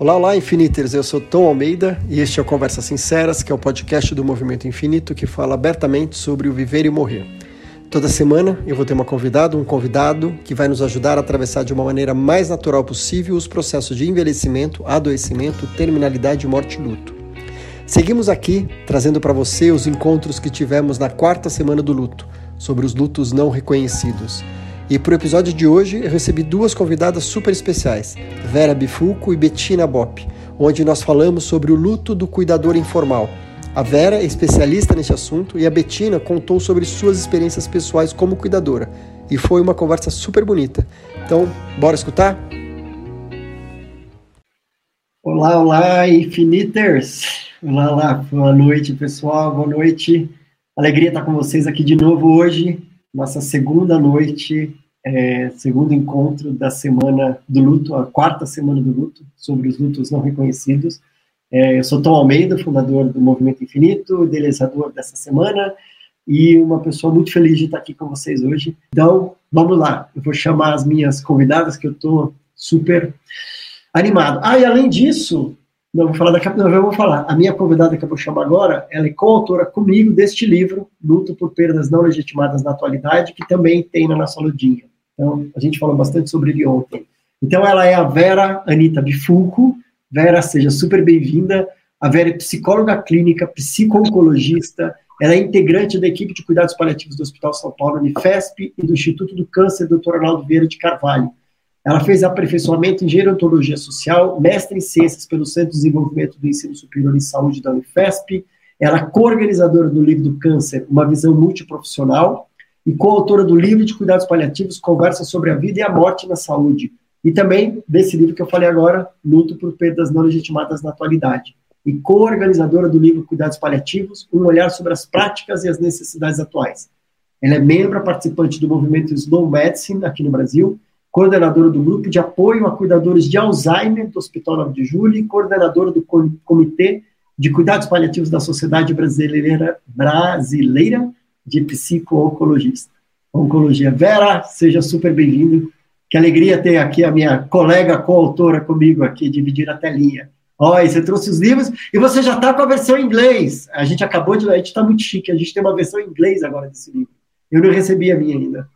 Olá, olá, Infiniters. Eu sou Tom Almeida e este é o Conversas Sinceras, que é o podcast do Movimento Infinito que fala abertamente sobre o viver e morrer. Toda semana eu vou ter uma convidada, um convidado que vai nos ajudar a atravessar de uma maneira mais natural possível os processos de envelhecimento, adoecimento, terminalidade, morte e luto. Seguimos aqui trazendo para você os encontros que tivemos na quarta semana do luto, sobre os lutos não reconhecidos. E para o episódio de hoje eu recebi duas convidadas super especiais, Vera Bifuco e Bettina Bop, onde nós falamos sobre o luto do cuidador informal. A Vera é especialista nesse assunto e a Bettina contou sobre suas experiências pessoais como cuidadora. E foi uma conversa super bonita. Então, bora escutar? Olá, olá, Infiniters! Olá, olá, boa noite, pessoal, boa noite. Alegria estar com vocês aqui de novo hoje, nossa segunda noite é, segundo encontro da semana do luto, a quarta semana do luto, sobre os lutos não reconhecidos. É, eu sou Tom Almeida, fundador do Movimento Infinito, idealizador dessa semana, e uma pessoa muito feliz de estar aqui com vocês hoje. Então, vamos lá, eu vou chamar as minhas convidadas, que eu estou super animado. Ah, e além disso, não vou falar daqui a pouco, eu vou falar. A minha convidada que eu vou chamar agora, ela é coautora comigo deste livro, Luto por Perdas Não Legitimadas na Atualidade, que também tem na nossa ludinha. Então, a gente falou bastante sobre ele ontem. Então, ela é a Vera Anita Bifulco. Vera, seja super bem-vinda. A Vera é psicóloga clínica, psico-oncologista, ela é integrante da equipe de cuidados paliativos do Hospital São Paulo, Unifesp, e do Instituto do Câncer, Dr. Arnaldo Vieira de Carvalho. Ela fez aperfeiçoamento em gerontologia social, mestre em ciências pelo Centro de Desenvolvimento do Ensino Superior em Saúde da Unifesp. Ela é co-organizadora do livro do Câncer, Uma Visão Multiprofissional, e coautora do livro de cuidados paliativos, conversa sobre a vida e a morte na saúde. E também desse livro que eu falei agora, Luto por Perdas Não Legitimadas na Atualidade. E co-organizadora do livro Cuidados Paliativos, um olhar sobre as práticas e as necessidades atuais. Ela é membro participante do movimento Slow Medicine aqui no Brasil, coordenadora do grupo de apoio a cuidadores de Alzheimer do Hospital 9 de Julho e coordenadora do Comitê de Cuidados Paliativos da Sociedade Brasileira, Brasileira de psico-oncologista. Oncologia. Vera, seja super bem-vindo. Que alegria ter aqui a minha colega coautora comigo aqui, dividir a telinha. Olha, você trouxe os livros e você já está com a versão em inglês. A gente acabou de. A gente está muito chique, a gente tem uma versão em inglês agora desse livro. Eu não recebi a minha ainda.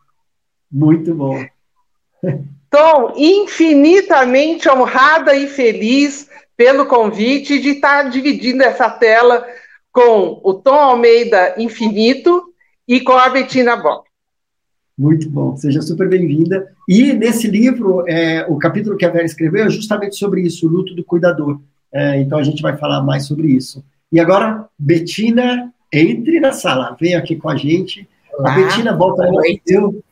Muito bom. Tom, infinitamente honrada e feliz pelo convite de estar dividindo essa tela com o Tom Almeida Infinito e com a Bettina Bock. Muito bom, seja super bem-vinda. E nesse livro, é, o capítulo que a Vera escreveu é justamente sobre isso, o luto do cuidador. É, então a gente vai falar mais sobre isso. E agora, Betina, entre na sala, vem aqui com a gente. Olá, a Betina volta boa noite.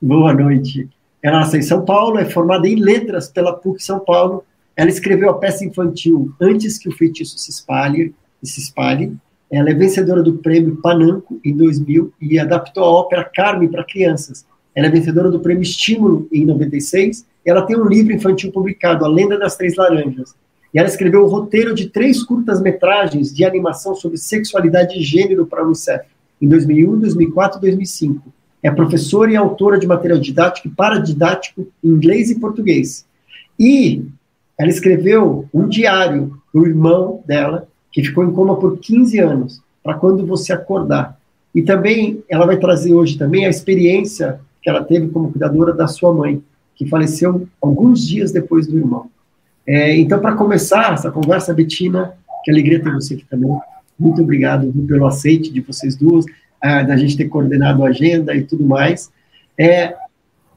Boa noite. Ela nasceu em São Paulo, é formada em letras pela PUC São Paulo. Ela escreveu a peça infantil Antes que o feitiço se espalhe, se espalhe ela é vencedora do prêmio Pananco em 2000 e adaptou a ópera Carmen para crianças. Ela é vencedora do prêmio Estímulo em 96. E ela tem um livro infantil publicado, A Lenda das Três Laranjas. E ela escreveu o roteiro de três curtas-metragens de animação sobre sexualidade e gênero para a Unicef, em 2001, 2004 e 2005. É professora e autora de material didático e paradidático em inglês e português. E ela escreveu um diário do irmão dela, que ficou em coma por 15 anos, para quando você acordar. E também ela vai trazer hoje também a experiência que ela teve como cuidadora da sua mãe, que faleceu alguns dias depois do irmão. É, então, para começar essa conversa, Betina, que alegria ter você aqui também. Muito obrigado viu, pelo aceite de vocês duas, a, da gente ter coordenado a agenda e tudo mais. É,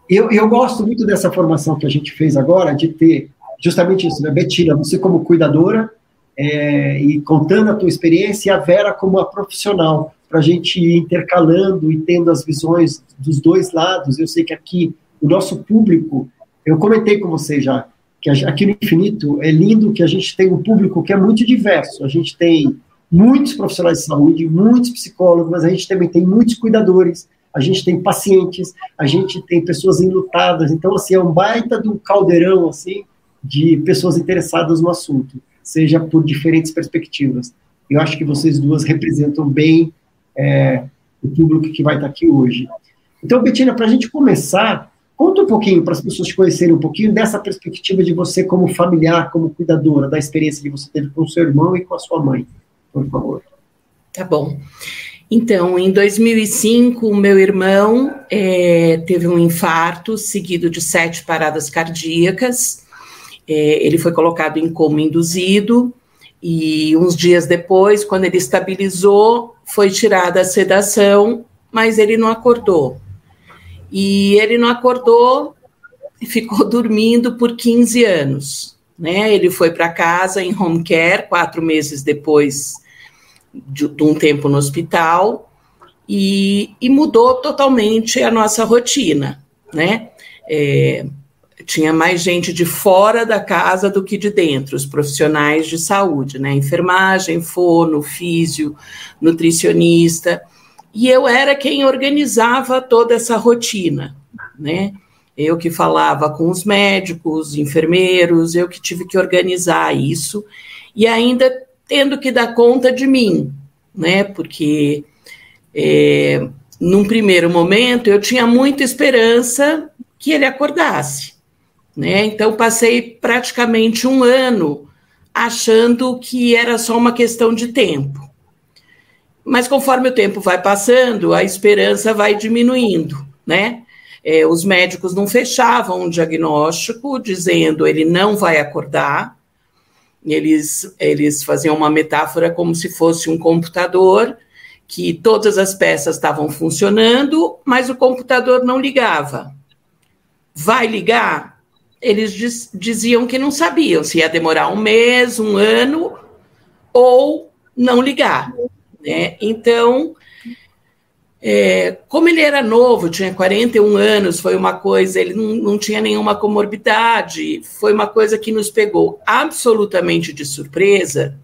eu, eu gosto muito dessa formação que a gente fez agora, de ter justamente isso, né? Betina, você como cuidadora, é, e contando a tua experiência, e a Vera como a profissional, para a gente ir intercalando e tendo as visões dos dois lados. Eu sei que aqui o nosso público, eu comentei com você já, que aqui no Infinito é lindo que a gente tem um público que é muito diverso. A gente tem muitos profissionais de saúde, muitos psicólogos, mas a gente também tem muitos cuidadores, a gente tem pacientes, a gente tem pessoas enlutadas. Então, assim, é um baita um caldeirão, assim, de pessoas interessadas no assunto seja por diferentes perspectivas. Eu acho que vocês duas representam bem é, o público que vai estar aqui hoje. Então, Betina, para a gente começar, Conta um pouquinho para as pessoas te conhecerem um pouquinho dessa perspectiva de você como familiar, como cuidadora, da experiência que você teve com o seu irmão e com a sua mãe, por favor. Tá bom. Então, em 2005, o meu irmão é, teve um infarto seguido de sete paradas cardíacas. É, ele foi colocado em coma induzido e uns dias depois, quando ele estabilizou, foi tirada a sedação, mas ele não acordou. E ele não acordou e ficou dormindo por 15 anos. Né? Ele foi para casa em home care, quatro meses depois de, de um tempo no hospital, e, e, mudou totalmente a nossa rotina. Né? É, tinha mais gente de fora da casa do que de dentro, os profissionais de saúde, né? Enfermagem, fono, físio, nutricionista e eu era quem organizava toda essa rotina, né? Eu que falava com os médicos, enfermeiros, eu que tive que organizar isso e ainda tendo que dar conta de mim, né? Porque é, num primeiro momento eu tinha muita esperança que ele acordasse, né? Então passei praticamente um ano achando que era só uma questão de tempo. Mas conforme o tempo vai passando, a esperança vai diminuindo, né? É, os médicos não fechavam um diagnóstico dizendo ele não vai acordar. Eles, eles faziam uma metáfora como se fosse um computador, que todas as peças estavam funcionando, mas o computador não ligava. Vai ligar? Eles diz, diziam que não sabiam se ia demorar um mês, um ano ou não ligar. Né? Então, é, como ele era novo, tinha 41 anos, foi uma coisa, ele não, não tinha nenhuma comorbidade, foi uma coisa que nos pegou absolutamente de surpresa,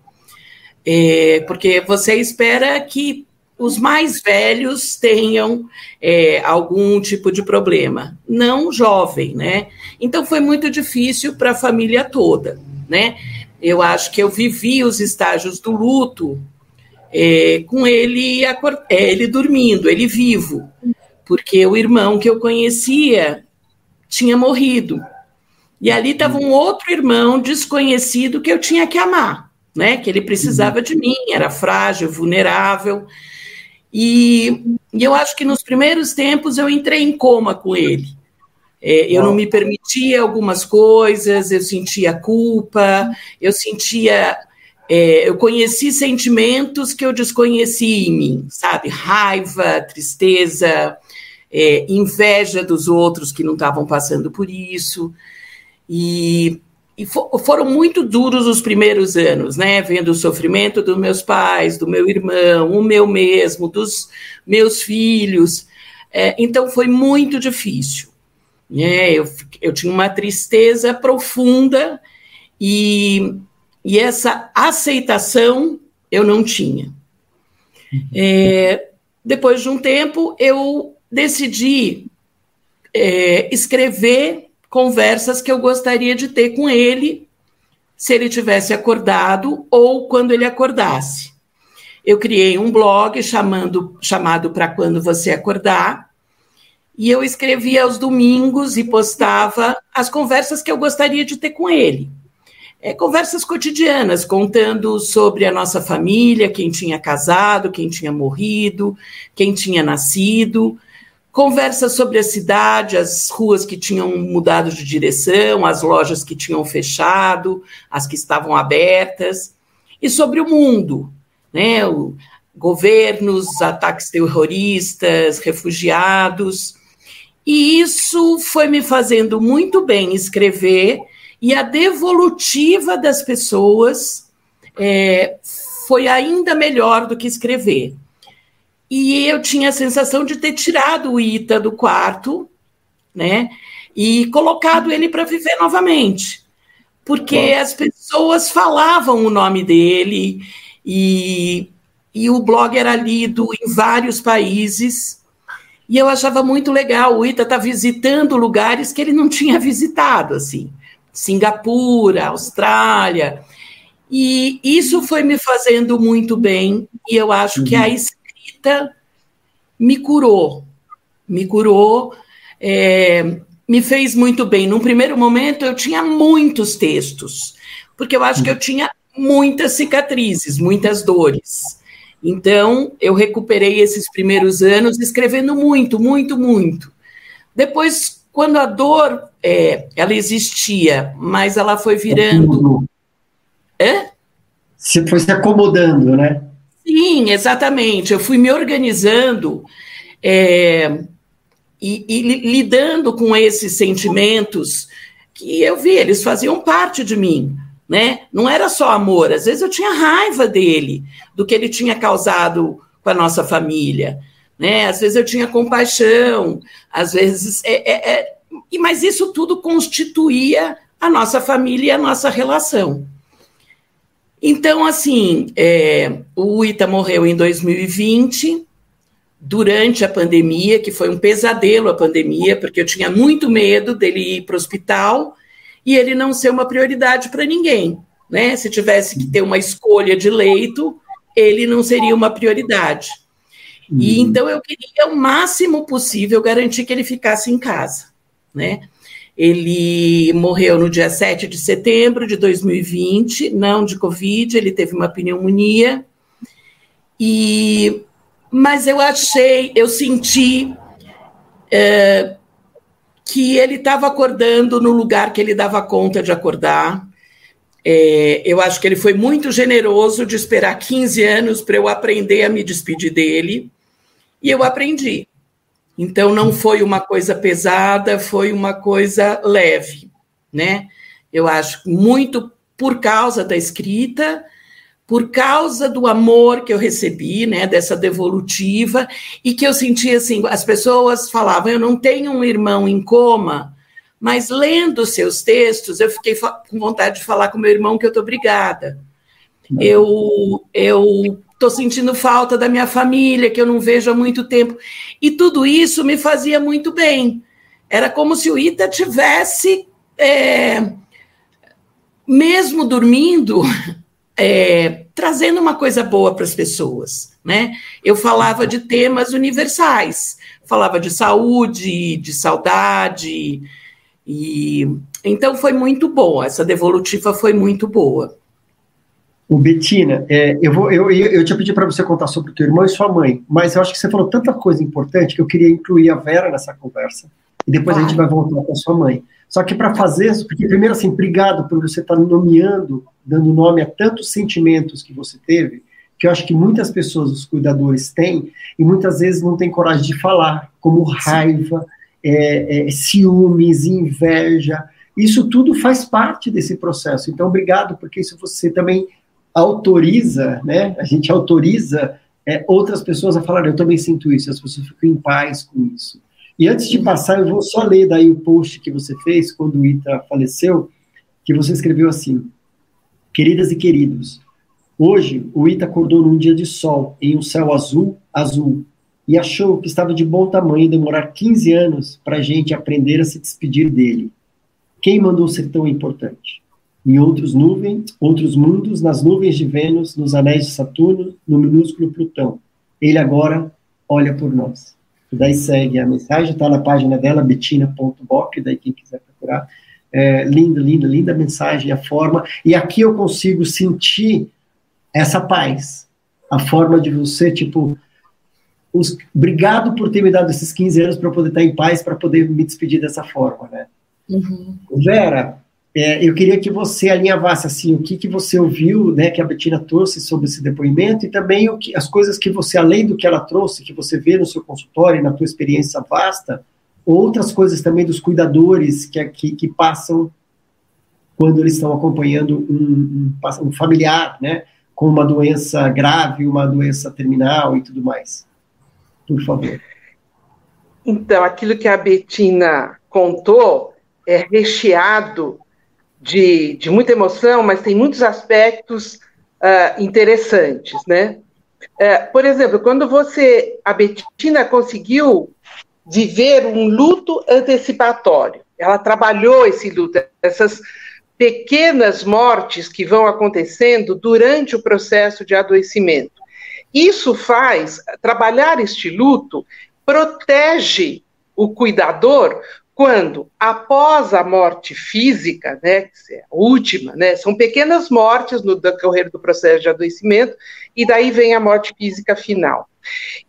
é, porque você espera que os mais velhos tenham é, algum tipo de problema, não jovem, né? Então foi muito difícil para a família toda, né? Eu acho que eu vivi os estágios do luto é, com ele, é, ele dormindo, ele vivo, porque o irmão que eu conhecia tinha morrido. E ali estava um outro irmão desconhecido que eu tinha que amar, né? Que ele precisava de mim, era frágil, vulnerável. E, e eu acho que nos primeiros tempos eu entrei em coma com ele. É, eu não me permitia algumas coisas, eu sentia culpa, eu sentia é, eu conheci sentimentos que eu desconheci em mim, sabe? Raiva, tristeza, é, inveja dos outros que não estavam passando por isso. E, e for, foram muito duros os primeiros anos, né? Vendo o sofrimento dos meus pais, do meu irmão, o meu mesmo, dos meus filhos. É, então foi muito difícil. Né? Eu, eu tinha uma tristeza profunda e e essa aceitação eu não tinha. É, depois de um tempo, eu decidi é, escrever conversas que eu gostaria de ter com ele se ele tivesse acordado ou quando ele acordasse. Eu criei um blog chamando, chamado Para Quando Você Acordar, e eu escrevia aos domingos e postava as conversas que eu gostaria de ter com ele é, conversas cotidianas, contando sobre a nossa família, quem tinha casado, quem tinha morrido, quem tinha nascido, conversas sobre a cidade, as ruas que tinham mudado de direção, as lojas que tinham fechado, as que estavam abertas, e sobre o mundo, né? O, governos, ataques terroristas, refugiados. E isso foi me fazendo muito bem escrever e a devolutiva das pessoas é, foi ainda melhor do que escrever. E eu tinha a sensação de ter tirado o Ita do quarto, né? E colocado ele para viver novamente. Porque Bom. as pessoas falavam o nome dele e, e o blog era lido em vários países. E eu achava muito legal o Ita estar tá visitando lugares que ele não tinha visitado, assim. Singapura, Austrália. E isso foi me fazendo muito bem, e eu acho uhum. que a uhum. escrita me curou, me curou, é, me fez muito bem. Num primeiro momento, eu tinha muitos textos, porque eu acho que eu tinha muitas cicatrizes, muitas dores. Então, eu recuperei esses primeiros anos escrevendo muito, muito, muito. Depois, quando a dor, é, ela existia, mas ela foi virando... É? Você foi se acomodando, né? Sim, exatamente. Eu fui me organizando é, e, e lidando com esses sentimentos que eu vi, eles faziam parte de mim. Né? Não era só amor, às vezes eu tinha raiva dele, do que ele tinha causado com a nossa família. Né? Às vezes eu tinha compaixão, às vezes. É, é, é... Mas isso tudo constituía a nossa família e a nossa relação. Então, assim, é, o Ita morreu em 2020, durante a pandemia, que foi um pesadelo a pandemia, porque eu tinha muito medo dele ir para o hospital e ele não ser uma prioridade para ninguém. Né? Se tivesse que ter uma escolha de leito, ele não seria uma prioridade. E uhum. então eu queria o máximo possível garantir que ele ficasse em casa, né? Ele morreu no dia 7 de setembro de 2020, não de Covid, ele teve uma pneumonia. E mas eu achei, eu senti é, que ele estava acordando no lugar que ele dava conta de acordar. É, eu acho que ele foi muito generoso de esperar 15 anos para eu aprender a me despedir dele, e eu aprendi. Então, não foi uma coisa pesada, foi uma coisa leve, né? Eu acho muito por causa da escrita, por causa do amor que eu recebi, né, dessa devolutiva, e que eu sentia assim, as pessoas falavam, eu não tenho um irmão em coma, mas lendo seus textos, eu fiquei com vontade de falar com meu irmão que eu estou obrigada. Eu eu estou sentindo falta da minha família, que eu não vejo há muito tempo. E tudo isso me fazia muito bem. Era como se o Ita tivesse, é, mesmo dormindo, é, trazendo uma coisa boa para as pessoas. Né? Eu falava de temas universais, falava de saúde, de saudade, e então foi muito boa, essa devolutiva foi muito boa. O Betina, é, eu, vou, eu, eu te pedi para você contar sobre o teu irmão e sua mãe, mas eu acho que você falou tanta coisa importante que eu queria incluir a Vera nessa conversa. E depois a gente vai voltar com a sua mãe. Só que para fazer, porque primeiro assim, obrigado por você estar tá nomeando, dando nome a tantos sentimentos que você teve, que eu acho que muitas pessoas, os cuidadores, têm, e muitas vezes não têm coragem de falar, como raiva, é, é, ciúmes, inveja. Isso tudo faz parte desse processo. Então, obrigado, porque isso você também autoriza, né? A gente autoriza é, outras pessoas a falar, eu também sinto isso, as pessoas ficam em paz com isso. E antes de passar, eu vou só ler daí o post que você fez quando o Ita faleceu, que você escreveu assim: Queridas e queridos, hoje o Ita acordou num dia de sol, em um céu azul, azul, e achou que estava de bom tamanho demorar 15 anos para a gente aprender a se despedir dele. Quem mandou ser tão importante? Em outros nuvens, outros mundos, nas nuvens de Vênus, nos anéis de Saturno, no minúsculo Plutão. Ele agora olha por nós. E daí segue a mensagem, está na página dela, betina.boc, daí quem quiser procurar. É, linda, linda, linda mensagem, a forma. E aqui eu consigo sentir essa paz. A forma de você, tipo, os, obrigado por ter me dado esses 15 anos para poder estar em paz, para poder me despedir dessa forma, né? Uhum. Vera, é, eu queria que você alinhavasse assim o que, que você ouviu, né, que a Betina trouxe sobre esse depoimento e também o que, as coisas que você, além do que ela trouxe, que você vê no seu consultório e na tua experiência vasta, outras coisas também dos cuidadores que, que, que passam quando eles estão acompanhando um, um, um familiar, né, com uma doença grave, uma doença terminal e tudo mais. Por favor. Então, aquilo que a Betina contou é recheado de, de muita emoção, mas tem muitos aspectos uh, interessantes, né? Uh, por exemplo, quando você, a Betina conseguiu viver um luto antecipatório, ela trabalhou esse luto, essas pequenas mortes que vão acontecendo durante o processo de adoecimento. Isso faz, trabalhar este luto protege o cuidador quando, após a morte física, né, que é a última, né, são pequenas mortes no decorrer do processo de adoecimento, e daí vem a morte física final.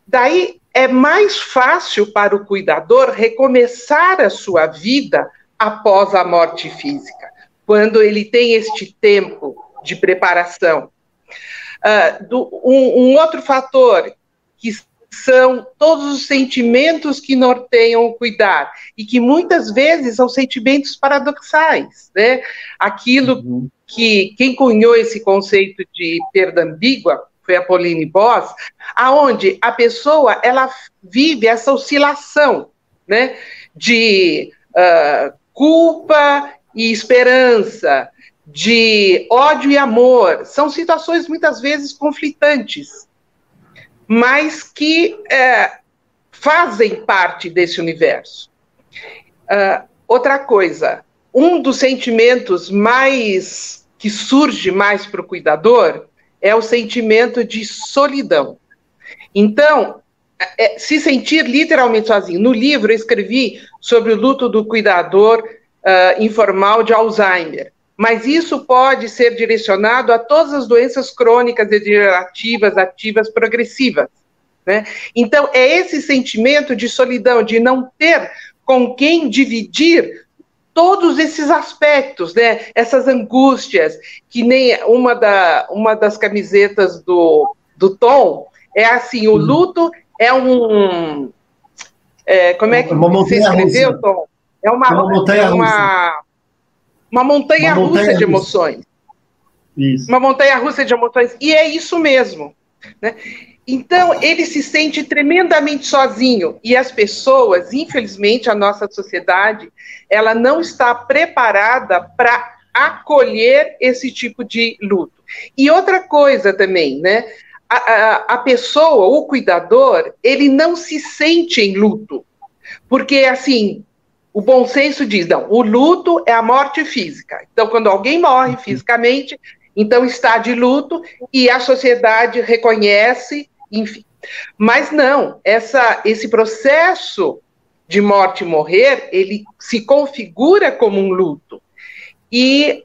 Daí é mais fácil para o cuidador recomeçar a sua vida após a morte física, quando ele tem este tempo de preparação. Uh, do, um, um outro fator que são todos os sentimentos que norteiam o cuidar e que muitas vezes são sentimentos paradoxais, né? Aquilo uhum. que quem cunhou esse conceito de perda ambígua foi a Pauline Boss, aonde a pessoa ela vive essa oscilação, né? De uh, culpa e esperança, de ódio e amor, são situações muitas vezes conflitantes mas que é, fazem parte desse universo. Uh, outra coisa, um dos sentimentos mais que surge mais para o cuidador é o sentimento de solidão. Então, é, se sentir literalmente sozinho. No livro eu escrevi sobre o luto do cuidador uh, informal de Alzheimer mas isso pode ser direcionado a todas as doenças crônicas degenerativas, ativas, progressivas. Né? Então, é esse sentimento de solidão, de não ter com quem dividir todos esses aspectos, né? essas angústias, que nem uma, da, uma das camisetas do, do Tom é assim: o luto é um. É, como é que uma você escreveu, Tom? É uma, é uma montanha é uma, uma montanha, uma montanha russa de emoções. Isso. Uma montanha russa de emoções. E é isso mesmo. Né? Então, ele se sente tremendamente sozinho. E as pessoas, infelizmente, a nossa sociedade, ela não está preparada para acolher esse tipo de luto. E outra coisa também, né? A, a, a, pessoa, o cuidador, ele não se sente em luto. Porque, assim, o bom senso diz, não, o luto é a morte física. Então, quando alguém morre fisicamente, então está de luto e a sociedade reconhece, enfim. Mas não, essa, esse processo de morte e morrer, ele se configura como um luto. E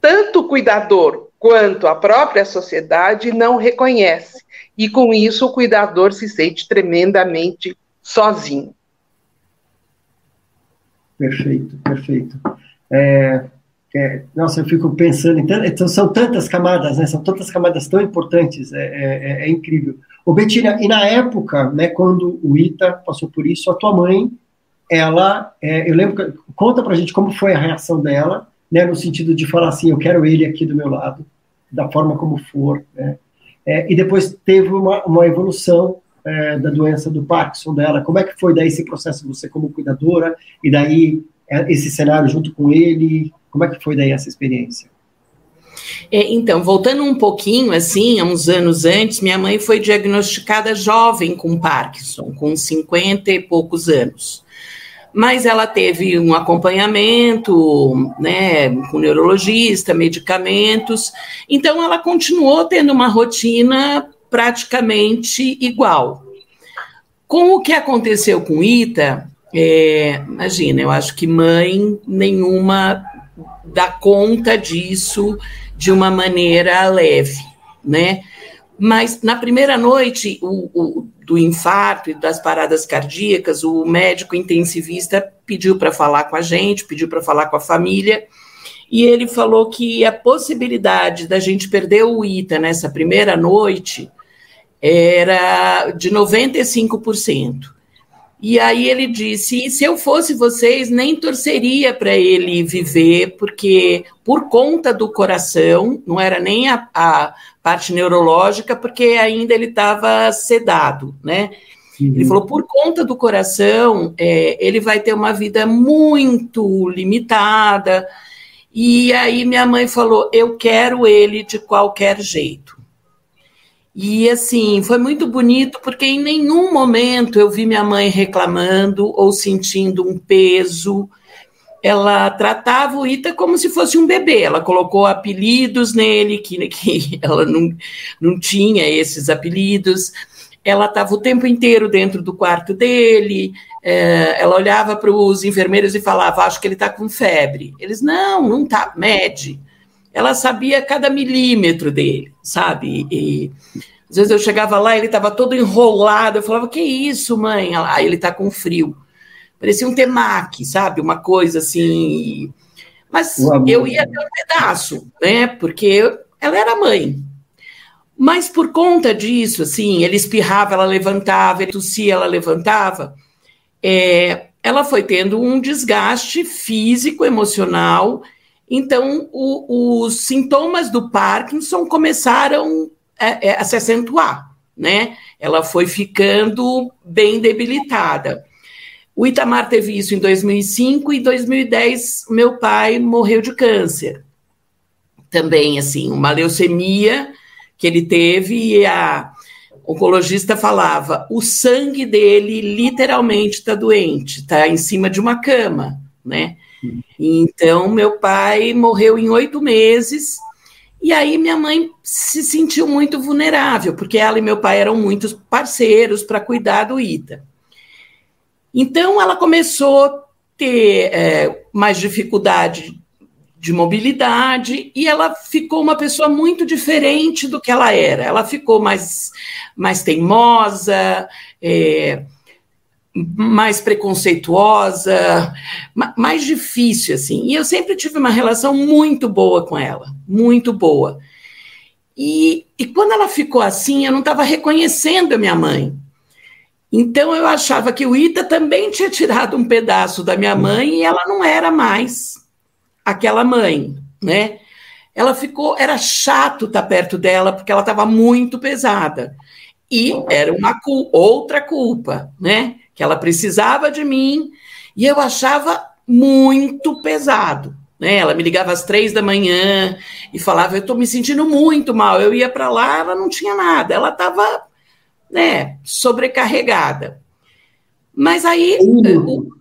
tanto o cuidador quanto a própria sociedade não reconhece. E com isso o cuidador se sente tremendamente sozinho. Perfeito, perfeito. É, é, nossa, eu fico pensando, então, são tantas camadas, né, são tantas camadas tão importantes, é, é, é, é incrível. Ô Betina, e na época, né, quando o Ita passou por isso, a tua mãe, ela, é, eu lembro, conta pra gente como foi a reação dela, né, no sentido de falar assim, eu quero ele aqui do meu lado, da forma como for, né, e depois teve uma, uma evolução é, da doença do Parkinson dela. Como é que foi daí esse processo, você como cuidadora, e daí é, esse cenário junto com ele? Como é que foi daí essa experiência? É, então, voltando um pouquinho, assim, há uns anos antes, minha mãe foi diagnosticada jovem com Parkinson, com 50 e poucos anos. Mas ela teve um acompanhamento, né, com neurologista, medicamentos, então ela continuou tendo uma rotina praticamente igual. Com o que aconteceu com Ita, é, imagina, eu acho que mãe nenhuma dá conta disso de uma maneira leve, né? Mas na primeira noite o, o, do infarto e das paradas cardíacas, o médico intensivista pediu para falar com a gente, pediu para falar com a família, e ele falou que a possibilidade da gente perder o ITA nessa primeira noite era de 95%. E aí ele disse: se eu fosse vocês, nem torceria para ele viver, porque por conta do coração, não era nem a, a parte neurológica, porque ainda ele estava sedado, né? Uhum. Ele falou: por conta do coração, é, ele vai ter uma vida muito limitada. E aí minha mãe falou: eu quero ele de qualquer jeito. E assim, foi muito bonito porque em nenhum momento eu vi minha mãe reclamando ou sentindo um peso. Ela tratava o Ita como se fosse um bebê. Ela colocou apelidos nele que, que ela não, não tinha esses apelidos. ela estava o tempo inteiro dentro do quarto dele, é, ela olhava para os enfermeiros e falava: Acho que ele está com febre. Eles, não, não está, mede. Ela sabia cada milímetro dele, sabe? E, às vezes eu chegava lá, ele estava todo enrolado, eu falava: Que isso, mãe? Ah, ele está com frio. Parecia um temaki, sabe? Uma coisa assim. Mas eu ia ter um pedaço, né? Porque ela era mãe, mas por conta disso, assim, ele espirrava, ela levantava, ele tossia, ela levantava, é, ela foi tendo um desgaste físico, emocional. Então, o, os sintomas do Parkinson começaram a, é, é, a se acentuar, né? Ela foi ficando bem debilitada. O Itamar teve isso em 2005 e em 2010 meu pai morreu de câncer. Também assim, uma leucemia que ele teve e a oncologista falava: o sangue dele literalmente está doente, está em cima de uma cama, né? Então, meu pai morreu em oito meses. E aí, minha mãe se sentiu muito vulnerável, porque ela e meu pai eram muitos parceiros para cuidar do Ita. Então, ela começou a ter é, mais dificuldade de mobilidade e ela ficou uma pessoa muito diferente do que ela era. Ela ficou mais, mais teimosa, é, mais preconceituosa, mais difícil, assim. E eu sempre tive uma relação muito boa com ela, muito boa. E, e quando ela ficou assim, eu não estava reconhecendo a minha mãe. Então eu achava que o Ita também tinha tirado um pedaço da minha mãe e ela não era mais aquela mãe, né? Ela ficou, era chato estar perto dela porque ela estava muito pesada. E era uma outra culpa, né? Que ela precisava de mim e eu achava muito pesado. Né? Ela me ligava às três da manhã e falava: Eu estou me sentindo muito mal. Eu ia para lá, ela não tinha nada, ela estava né, sobrecarregada. Mas aí.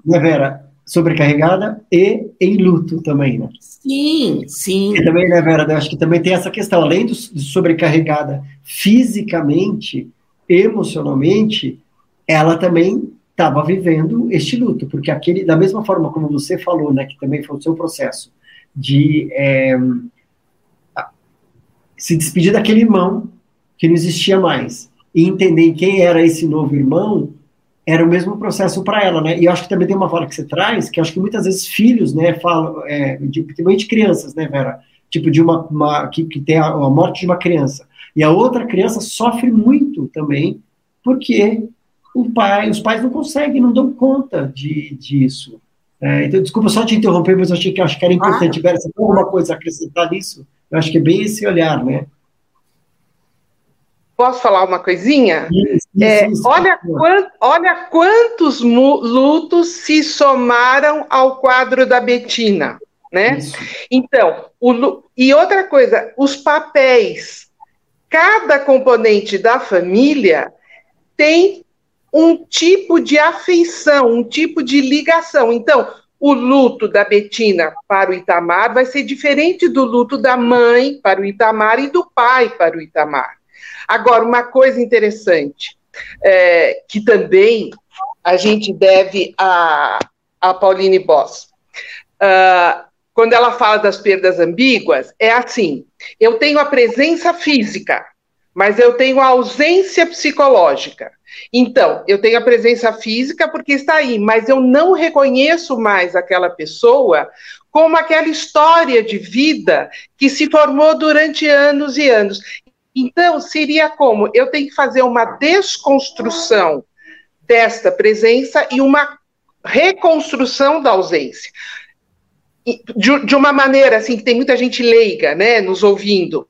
Né, Vera? sobrecarregada e em luto também, né? Sim, sim. E também, né, Vera, eu acho que também tem essa questão, além de sobrecarregada fisicamente, emocionalmente, ela também estava vivendo este luto, porque aquele, da mesma forma como você falou, né, que também foi o seu processo de é, se despedir daquele irmão que não existia mais e entender quem era esse novo irmão, era o mesmo processo para ela, né? E eu acho que também tem uma fala que você traz, que acho que muitas vezes filhos, né, falam, é, de, principalmente crianças, né, Vera? Tipo, de uma, uma que, que tem a, a, morte de uma criança. E a outra criança sofre muito também, porque o pai, os pais não conseguem, não dão conta de, disso. É, então, desculpa só te interromper, mas eu achei que, acho que era importante, ah. Você tem alguma coisa a acrescentar nisso? Eu acho que é bem esse olhar, né? Posso falar uma coisinha? Isso, isso, é, isso, olha, quant, olha quantos lutos se somaram ao quadro da Betina, né? Então, o, e outra coisa, os papéis. Cada componente da família tem um tipo de afeição, um tipo de ligação. Então, o luto da Betina para o Itamar vai ser diferente do luto da mãe para o Itamar e do pai para o Itamar. Agora, uma coisa interessante, é, que também a gente deve a, a Pauline Boss. Uh, quando ela fala das perdas ambíguas, é assim: eu tenho a presença física, mas eu tenho a ausência psicológica. Então, eu tenho a presença física porque está aí, mas eu não reconheço mais aquela pessoa como aquela história de vida que se formou durante anos e anos. Então, seria como? Eu tenho que fazer uma desconstrução desta presença e uma reconstrução da ausência. De, de, uma maneira assim, que tem muita gente leiga, né, nos ouvindo.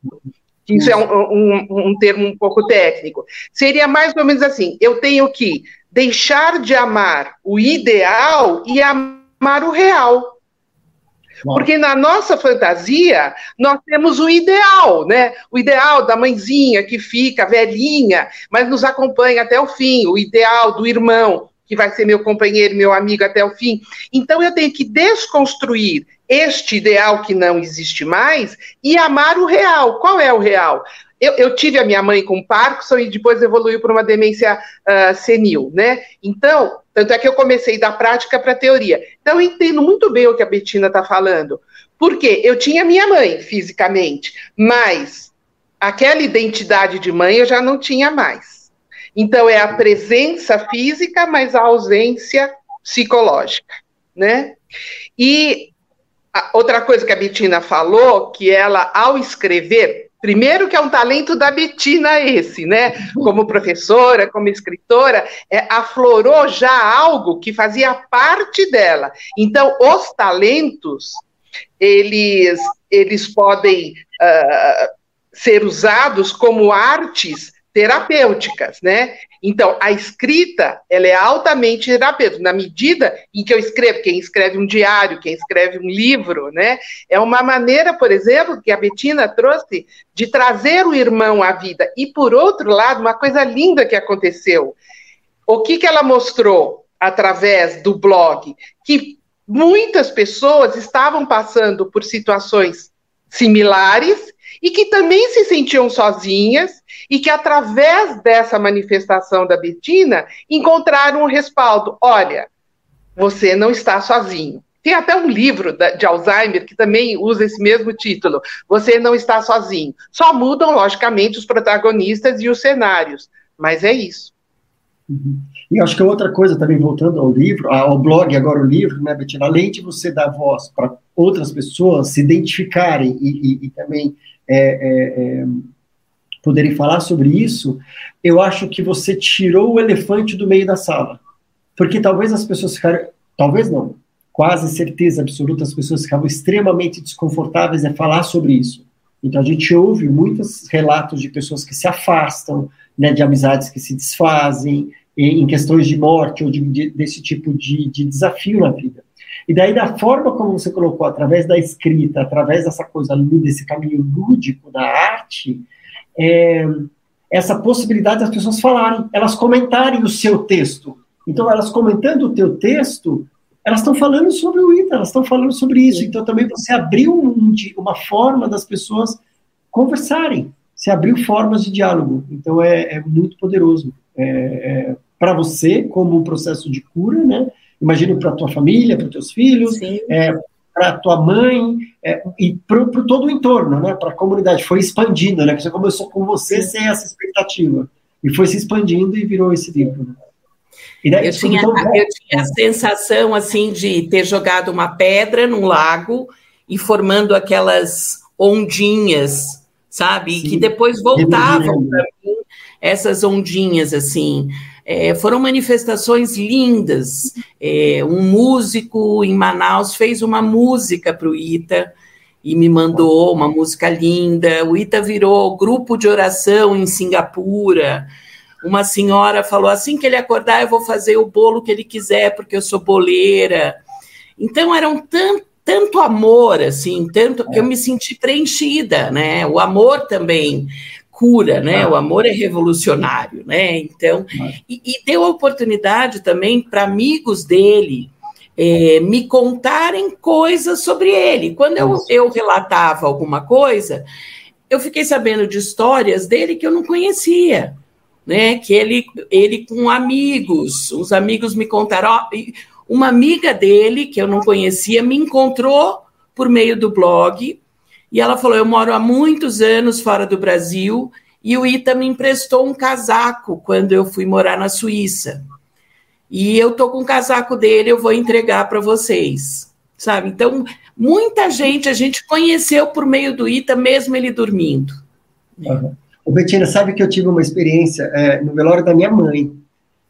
Isso é um, um, um termo um pouco técnico. Seria mais ou menos assim: eu tenho que deixar de amar o ideal e amar o real. Porque na nossa fantasia, nós temos o ideal, né? O ideal da mãezinha que fica velhinha, mas nos acompanha até o fim, o ideal do irmão, que vai ser meu companheiro, meu amigo até o fim. Então eu tenho que desconstruir este ideal que não existe mais e amar o real. Qual é o real? eu, eu, tive a minha mãe com Parkinson e depois evoluiu para uma demência uh, senil, né? Então, tanto é que eu comecei da prática para a teoria. Então, eu entendo muito bem o que a Betina está falando. Porque eu tinha minha mãe fisicamente, mas aquela identidade de mãe eu já não tinha mais. Então, é a presença física, mas a ausência psicológica, né? E outra coisa que a Betina falou, que ela, ao escrever, primeiro que é um talento da Betina esse, né? Como professora, como escritora, é, aflorou já algo que fazia parte dela. Então, os talentos, eles, eles podem uh, ser usados como artes terapêuticas, né? Então, a escrita, ela é altamente terapêutica, na medida em que eu escrevo, quem escreve um diário, quem escreve um livro, né? É uma maneira, por exemplo, que a Betina trouxe de trazer o irmão à vida. E, por outro lado, uma coisa linda que aconteceu. O que, que ela mostrou através do blog? Que muitas pessoas estavam passando por situações similares e que também se sentiam sozinhas e que, através dessa manifestação da Betina, encontraram um respaldo. Olha, você não está sozinho. Tem até um livro de Alzheimer que também usa esse mesmo título. Você não está sozinho. Só mudam, logicamente, os protagonistas e os cenários. Mas é isso. Uhum. E acho que outra coisa, também voltando ao livro, ao blog, agora o livro, né, Betina? Além de você dar voz para outras pessoas se identificarem e, e, e também é, é, é, poderem falar sobre isso, eu acho que você tirou o elefante do meio da sala. Porque talvez as pessoas ficaram, talvez não, quase certeza absoluta, as pessoas ficavam extremamente desconfortáveis em falar sobre isso. Então a gente ouve muitos relatos de pessoas que se afastam, né, de amizades que se desfazem, em, questões de morte ou de, de, desse tipo de, de desafio na vida. E daí, da forma como você colocou, através da escrita, através dessa coisa, desse caminho lúdico da arte, é, essa possibilidade das pessoas falarem, elas comentarem o seu texto. Então, elas comentando o teu texto, elas estão falando sobre o ITA, elas estão falando sobre isso. Então, também você abriu um, uma forma das pessoas conversarem, você abriu formas de diálogo. Então, é, é muito poderoso. É, é, para você, como um processo de cura, né? Imagino para tua família, para teus filhos, é, para tua mãe é, e para todo o entorno, né? Para a comunidade foi expandindo, né? Você começou com você Sim. sem essa expectativa e foi se expandindo e virou esse livro. Né? Daí, eu, tinha, eu tinha a sensação assim de ter jogado uma pedra num lago e formando aquelas ondinhas, sabe? Sim. Que depois voltavam para mim essas ondinhas assim. É, foram manifestações lindas. É, um músico em Manaus fez uma música para o Ita e me mandou uma música linda. O Ita virou grupo de oração em Singapura. Uma senhora falou: assim que ele acordar, eu vou fazer o bolo que ele quiser, porque eu sou boleira. Então, eram tanto tanto amor, assim, tanto que eu me senti preenchida, né? O amor também cura, né? Ah. O amor é revolucionário, né? Então, ah. e, e deu a oportunidade também para amigos dele é, me contarem coisas sobre ele. Quando eu, eu relatava alguma coisa, eu fiquei sabendo de histórias dele que eu não conhecia, né? Que ele, ele com amigos, os amigos me contaram. Ó, uma amiga dele que eu não conhecia me encontrou por meio do blog e ela falou: Eu moro há muitos anos fora do Brasil e o Ita me emprestou um casaco quando eu fui morar na Suíça. E eu tô com o casaco dele, eu vou entregar para vocês. Sabe? Então, muita gente a gente conheceu por meio do Ita, mesmo ele dormindo. Uhum. O Betina, sabe que eu tive uma experiência é, no velório da minha mãe,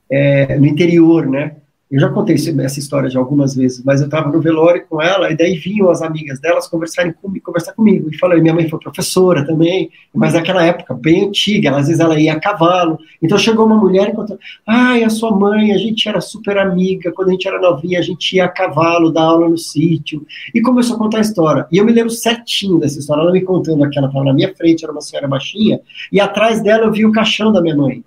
é, no interior, né? Eu já contei essa história de algumas vezes, mas eu estava no velório com ela e daí vinham as amigas delas conversarem comigo, conversar comigo. E falei, minha mãe foi professora também, mas naquela época, bem antiga, às vezes ela ia a cavalo. Então chegou uma mulher e contou, ai, a sua mãe, a gente era super amiga, quando a gente era novinha, a gente ia a cavalo, dar aula no sítio. E começou a contar a história. E eu me lembro certinho dessa história, ela me contando que ela estava na minha frente, era uma senhora baixinha, e atrás dela eu vi o caixão da minha mãe.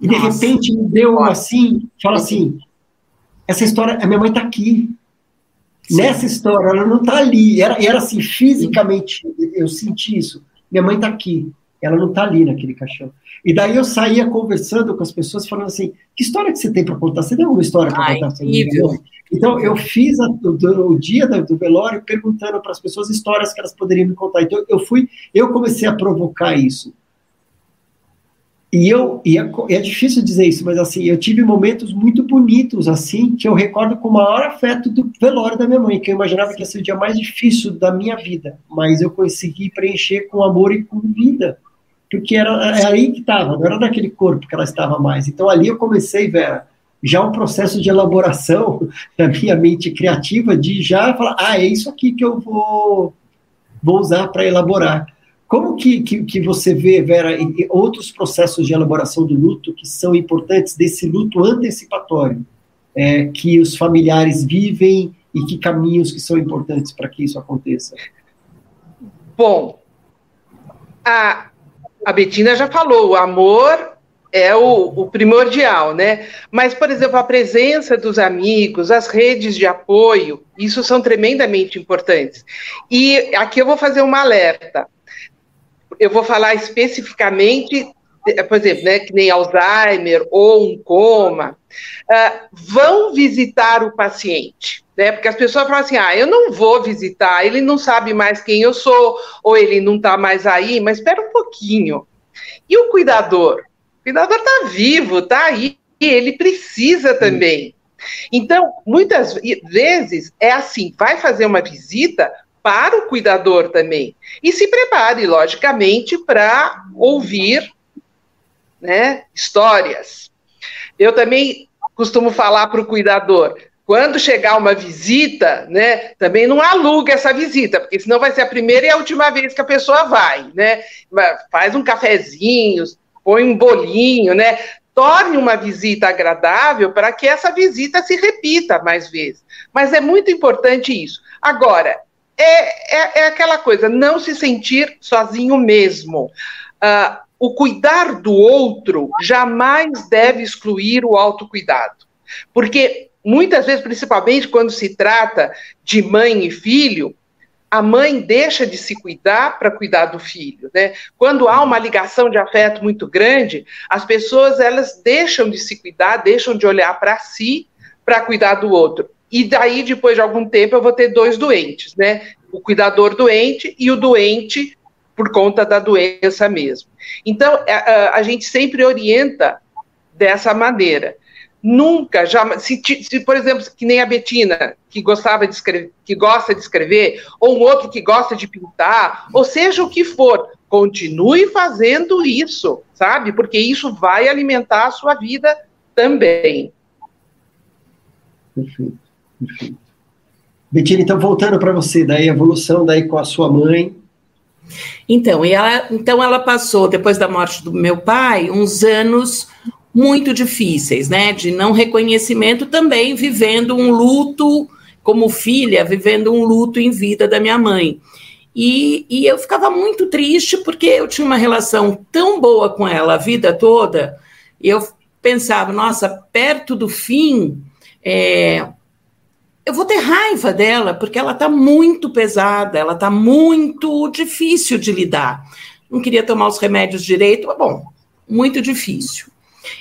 E de Nossa. repente me deu assim, fala assim, essa história, a minha mãe está aqui. Sim. Nessa história, ela não está ali. Era, era assim, fisicamente, eu senti isso. Minha mãe está aqui. ela não está ali naquele caixão. E daí eu saía conversando com as pessoas, falando assim: que história que você tem para contar? Você tem alguma história para contar? Então eu fiz a, o, o, dia do, do velório perguntando para as pessoas histórias que elas poderiam me contar. Então eu fui, eu comecei a provocar isso. E eu, e é, é, difícil dizer isso, mas assim, eu tive momentos muito bonitos, assim, que eu recordo com o maior afeto do velório da minha mãe, que eu imaginava que ia ser o dia mais difícil da minha vida, mas eu consegui preencher com amor e com vida, porque era, era aí que estava, não era naquele corpo que ela estava mais. Então ali eu comecei, Vera, já um processo de elaboração da minha mente criativa, de já falar, ah, é isso aqui que eu vou, vou usar para elaborar. Como que, que, que, você vê, Vera, outros processos de elaboração do luto que são importantes desse luto antecipatório, é, que os familiares vivem e que caminhos que são importantes para que isso aconteça? Bom, a, a Betina já falou, o amor é o, o, primordial, né? Mas, por exemplo, a presença dos amigos, as redes de apoio, isso são tremendamente importantes. E aqui eu vou fazer uma alerta eu vou falar especificamente, por exemplo, né, que nem Alzheimer ou um coma, uh, vão visitar o paciente. Né, porque as pessoas falam assim: ah, eu não vou visitar, ele não sabe mais quem eu sou, ou ele não está mais aí, mas espera um pouquinho. E o cuidador? O cuidador está vivo, está aí, ele precisa também. Então, muitas vezes é assim: vai fazer uma visita, para o cuidador também. E se prepare, logicamente, para ouvir né, histórias. Eu também costumo falar para o cuidador, quando chegar uma visita, né, também não aluga essa visita, porque senão vai ser a primeira e a última vez que a pessoa vai, né? Faz um cafezinho, põe um bolinho, né? Torne uma visita agradável para que essa visita se repita mais vezes. Mas é muito importante isso. Agora, é, é, é aquela coisa, não se sentir sozinho mesmo. Uh, o cuidar do outro jamais deve excluir o autocuidado. Porque muitas vezes, principalmente quando se trata de mãe e filho, a mãe deixa de se cuidar para cuidar do filho, né? Quando há uma ligação de afeto muito grande, as pessoas elas deixam de se cuidar, deixam de olhar para si para cuidar do outro. E daí, depois de algum tempo, eu vou ter dois doentes, né? O cuidador doente e o doente por conta da doença mesmo. Então, a, é, é, a gente sempre orienta dessa maneira. Nunca, já, se, se, por exemplo, que nem a Betina, que gostava de escrever, que gosta de escrever, ou um outro que gosta de pintar, ou seja o que for, continue fazendo isso, sabe? Porque isso vai alimentar a sua vida também. Perfeito. Perfeito. Betina, então voltando para você, daí evolução daí com a sua mãe. Então, e ela, então ela passou depois da morte do meu pai uns anos muito difíceis, né, de não reconhecimento também vivendo um luto como filha, vivendo um luto em vida da minha mãe. E, e eu ficava muito triste porque eu tinha uma relação tão boa com ela a vida toda, e eu pensava, nossa, perto do fim, é, eu vou ter raiva dela, porque ela está muito pesada, ela está muito difícil de lidar. Não queria tomar os remédios direito, mas bom, muito difícil.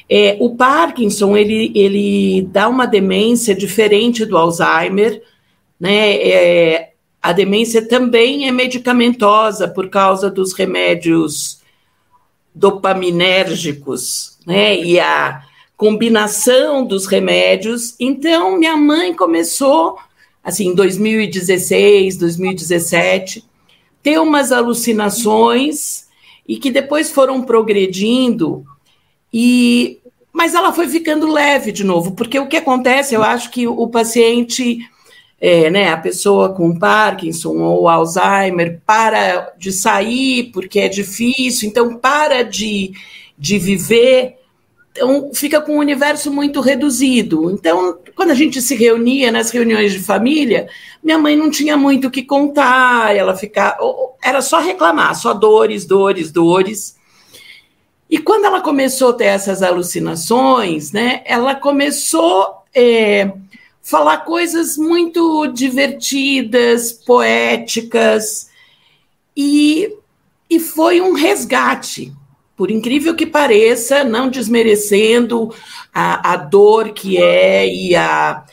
É, o Parkinson, ele, ele dá uma demência diferente do Alzheimer, né? É, a demência também é medicamentosa por causa dos remédios dopaminérgicos, né? E a combinação dos remédios. Então, minha mãe começou, assim, em 2016, 2017, ter umas alucinações e que depois foram progredindo e mas ela foi ficando leve de novo, porque o que acontece, eu acho que o paciente, é, né, a pessoa com Parkinson ou Alzheimer, para de sair porque é difícil, então para de, de viver então, fica com um universo muito reduzido. Então, quando a gente se reunia nas reuniões de família, minha mãe não tinha muito o que contar, ela ficava. Era só reclamar, só dores, dores, dores. E quando ela começou a ter essas alucinações, né, ela começou a é, falar coisas muito divertidas, poéticas, e, e foi um resgate, por incrível que pareça, não desmerecendo a, a dor que é e a,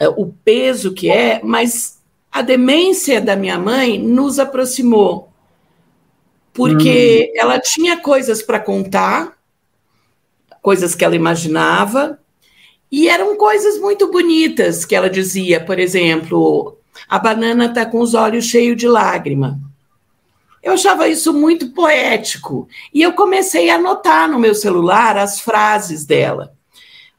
a, o peso que é, mas a demência da minha mãe nos aproximou, porque hum. ela tinha coisas para contar, coisas que ela imaginava, e eram coisas muito bonitas que ela dizia, por exemplo, a banana está com os olhos cheios de lágrima. Eu achava isso muito poético. E eu comecei a anotar no meu celular as frases dela,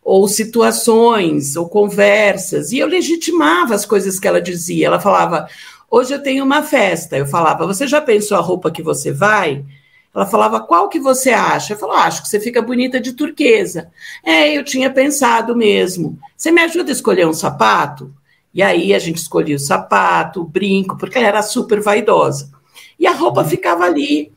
ou situações, ou conversas, e eu legitimava as coisas que ela dizia. Ela falava: Hoje eu tenho uma festa. Eu falava: Você já pensou a roupa que você vai? Ela falava: Qual que você acha? Eu falava: Acho que você fica bonita de turquesa. É, eu tinha pensado mesmo. Você me ajuda a escolher um sapato? E aí a gente escolhia o sapato, o brinco, porque ela era super vaidosa. E a roupa uhum. ficava ali,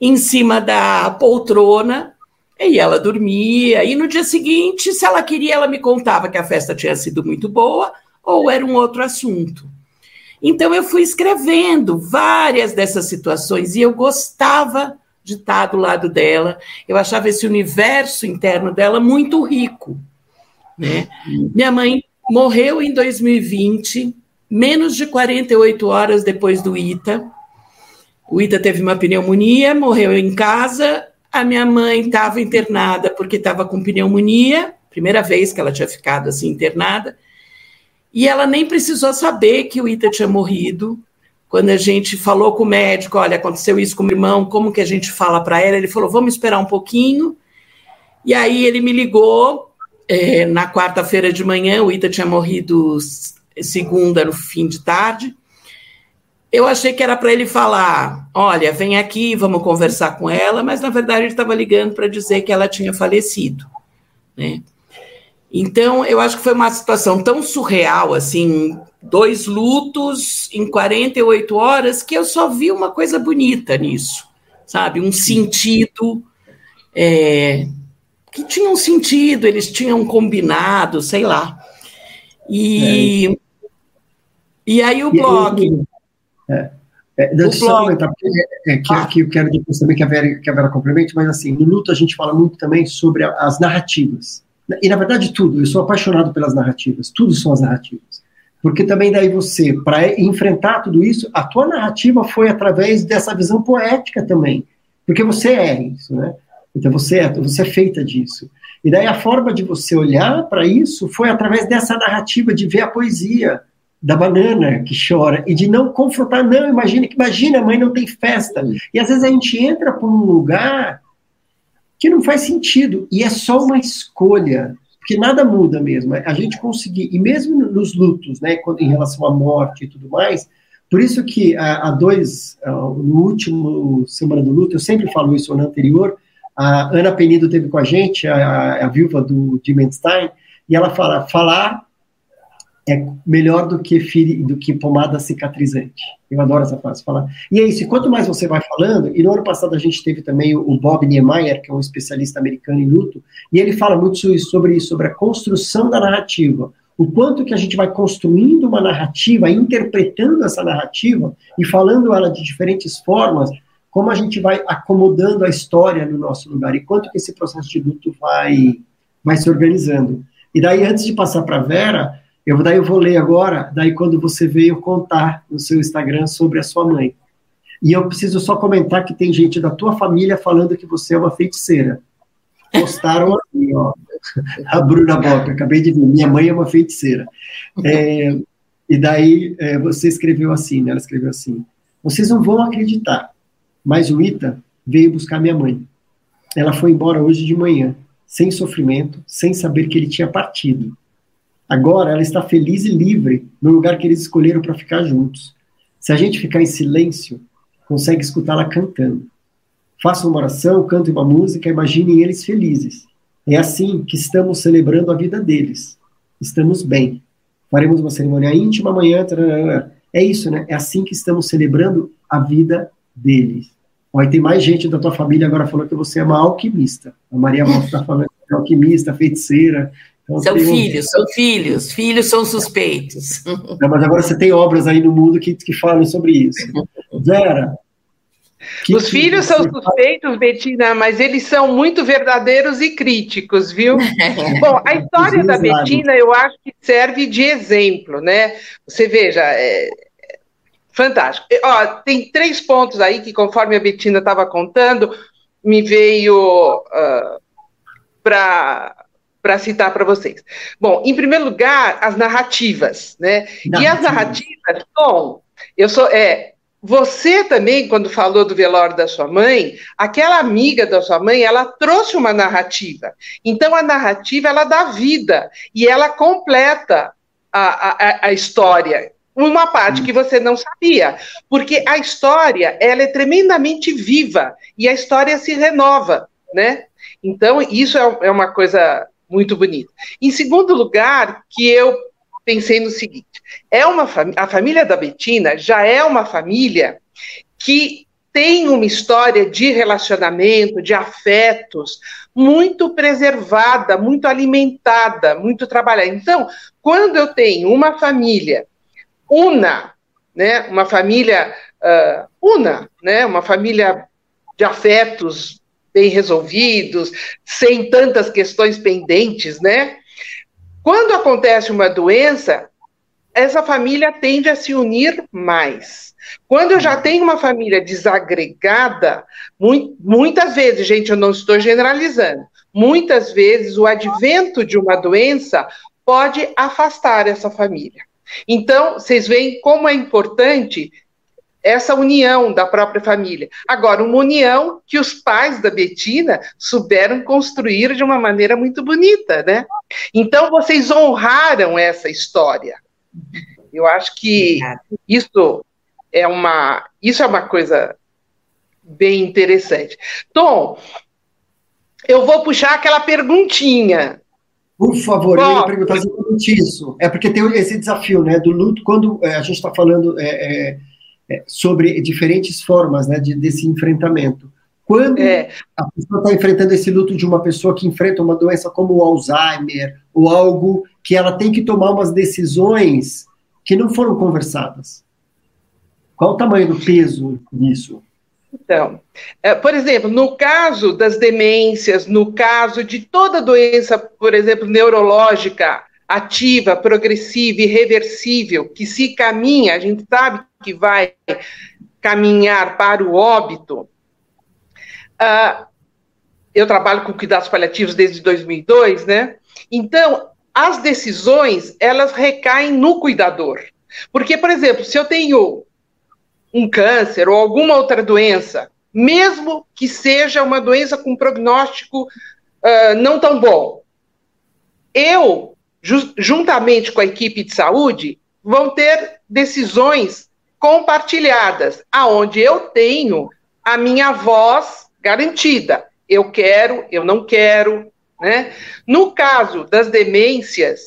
em cima da poltrona, e ela dormia. E no dia seguinte, se ela queria, ela me contava que a festa tinha sido muito boa ou era um outro assunto. Então eu fui escrevendo várias dessas situações e eu gostava de estar do lado dela. Eu achava esse universo interno dela muito rico. Né? Minha mãe morreu em 2020, menos de 48 horas depois do ITA. O ITA teve uma pneumonia, morreu em casa. A minha mãe estava internada porque estava com pneumonia, primeira vez que ela tinha ficado assim internada. E ela nem precisou saber que o Ita tinha morrido. Quando a gente falou com o médico, olha, aconteceu isso com o irmão, como que a gente fala para ela? Ele falou, vamos esperar um pouquinho. E aí ele me ligou é, na quarta-feira de manhã, o Ita tinha morrido segunda no fim de tarde. Eu achei que era para ele falar: olha, vem aqui, vamos conversar com ela, mas na verdade ele estava ligando para dizer que ela tinha falecido. Né? Então, eu acho que foi uma situação tão surreal, assim, dois lutos em 48 horas, que eu só vi uma coisa bonita nisso, sabe? Um sentido. É, que tinha um sentido, eles tinham combinado, sei lá. E, é. e aí o blog. É, é, deixa eu só comentar, porque é, é, que ah. aqui eu quero depois também que a, Vera, que a Vera complemente, mas assim, no Luto a gente fala muito também sobre as narrativas. E na verdade tudo, eu sou apaixonado pelas narrativas, tudo são as narrativas. Porque também daí você, para enfrentar tudo isso, a tua narrativa foi através dessa visão poética também. Porque você é isso, né? Então você é, você é feita disso. E daí a forma de você olhar para isso foi através dessa narrativa de ver a poesia da banana que chora e de não confrontar, não, imagina que imagina, a mãe não tem festa. E às vezes a gente entra por um lugar que não faz sentido e é só uma escolha, porque nada muda mesmo. A gente conseguir, e mesmo nos lutos, né, em relação à morte e tudo mais, por isso que há dois, no último Semana do Luto, eu sempre falo isso no anterior, a Ana Penido teve com a gente, a, a viúva do Jim Stein, e ela fala, falar é melhor do que firi, do que pomada cicatrizante. Eu adoro essa frase, falar. E é isso, e quanto mais você vai falando, e no ano passado a gente teve também o Bob Niemeyer, que é um especialista americano em luto, e ele fala muito sobre isso, sobre a construção da narrativa. O quanto que a gente vai construindo uma narrativa, interpretando essa narrativa e falando ela de diferentes formas, como a gente vai acomodando a história no nosso lugar e quanto que esse processo de luto vai, vai se organizando. E daí, antes de passar para Vera, eu, daí eu vou ler agora, daí quando você veio contar no seu Instagram sobre a sua mãe. E eu preciso só comentar que tem gente da tua família falando que você é uma feiticeira. Postaram assim, ó. A Bruna Boca, acabei de ver, minha mãe é uma feiticeira. É, e daí é, você escreveu assim, né? Ela escreveu assim: vocês não vão acreditar, mas o Ita veio buscar minha mãe. Ela foi embora hoje de manhã, sem sofrimento, sem saber que ele tinha partido. Agora ela está feliz e livre no lugar que eles escolheram para ficar juntos. Se a gente ficar em silêncio, consegue escutá-la cantando. Faça uma oração, cante uma música, imaginem eles felizes. É assim que estamos celebrando a vida deles. Estamos bem. Faremos uma cerimônia íntima amanhã. Tararara. É isso, né? É assim que estamos celebrando a vida deles. Olha, tem mais gente da tua família agora falou que você é uma alquimista. A Maria Malta está falando que é alquimista, feiticeira. Então, são filhos, são filhos, filhos são suspeitos. Não, mas agora você tem obras aí no mundo que, que falam sobre isso. Vera, Que Os filhos são suspeitos, Betina, mas eles são muito verdadeiros e críticos, viu? Bom, a história da Betina eu acho que serve de exemplo, né? Você veja, é, fantástico. Ó, tem três pontos aí que, conforme a Betina estava contando, me veio uh, ah, para para citar para vocês. Bom, em primeiro lugar, as narrativas, né? E as narrativas, bom, eu sou, é, você também, quando falou do velório da sua mãe, aquela amiga da sua mãe, ela trouxe uma narrativa. Então, a narrativa, ela dá vida e ela completa a, a, a história. Uma parte que você não sabia, porque a história, ela é tremendamente viva e a história se renova, né? Então, isso é, é uma coisa muito bonita. Em segundo lugar, que eu pensei no seguinte: é uma a família da Betina já é uma família que tem uma história de relacionamento, de afetos muito preservada, muito alimentada, muito trabalhada. Então, quando eu tenho uma família una, né, uma família uh, una, né, uma família de afetos bem resolvidos, sem tantas questões pendentes, né? Quando acontece uma doença, essa família tende a se unir mais. Quando eu já tenho uma família desagregada, muitas vezes, gente, eu não estou generalizando, muitas vezes o advento de uma doença pode afastar essa família. Então, vocês veem como é importante essa união da própria família. Agora, uma união que os pais da Betina souberam construir de uma maneira muito bonita, né? Então, vocês honraram essa história. Eu acho que isso é uma, isso é uma coisa bem interessante. Tom, eu vou puxar aquela perguntinha. Por favor, Bom, eu ia perguntar exatamente isso. É porque tem esse desafio, né, do luto, quando é, a gente está falando é, é, é, sobre diferentes formas, né, de, desse enfrentamento. Quando é. a pessoa está enfrentando esse luto de uma pessoa que enfrenta uma doença como o Alzheimer, ou algo que ela tem que tomar umas decisões que não foram conversadas. Qual o tamanho do peso nisso? Então, é, por exemplo, no caso das demências, no caso de toda doença, por exemplo, neurológica, ativa, progressiva e reversível, que se caminha, a gente sabe que vai caminhar para o óbito, Uh, eu trabalho com cuidados paliativos desde 2002, né? Então, as decisões, elas recaem no cuidador. Porque, por exemplo, se eu tenho um câncer ou alguma outra doença, mesmo que seja uma doença com prognóstico uh, não tão bom, eu, juntamente com a equipe de saúde, vão ter decisões compartilhadas, aonde eu tenho a minha voz garantida. Eu quero, eu não quero. Né? No caso das demências,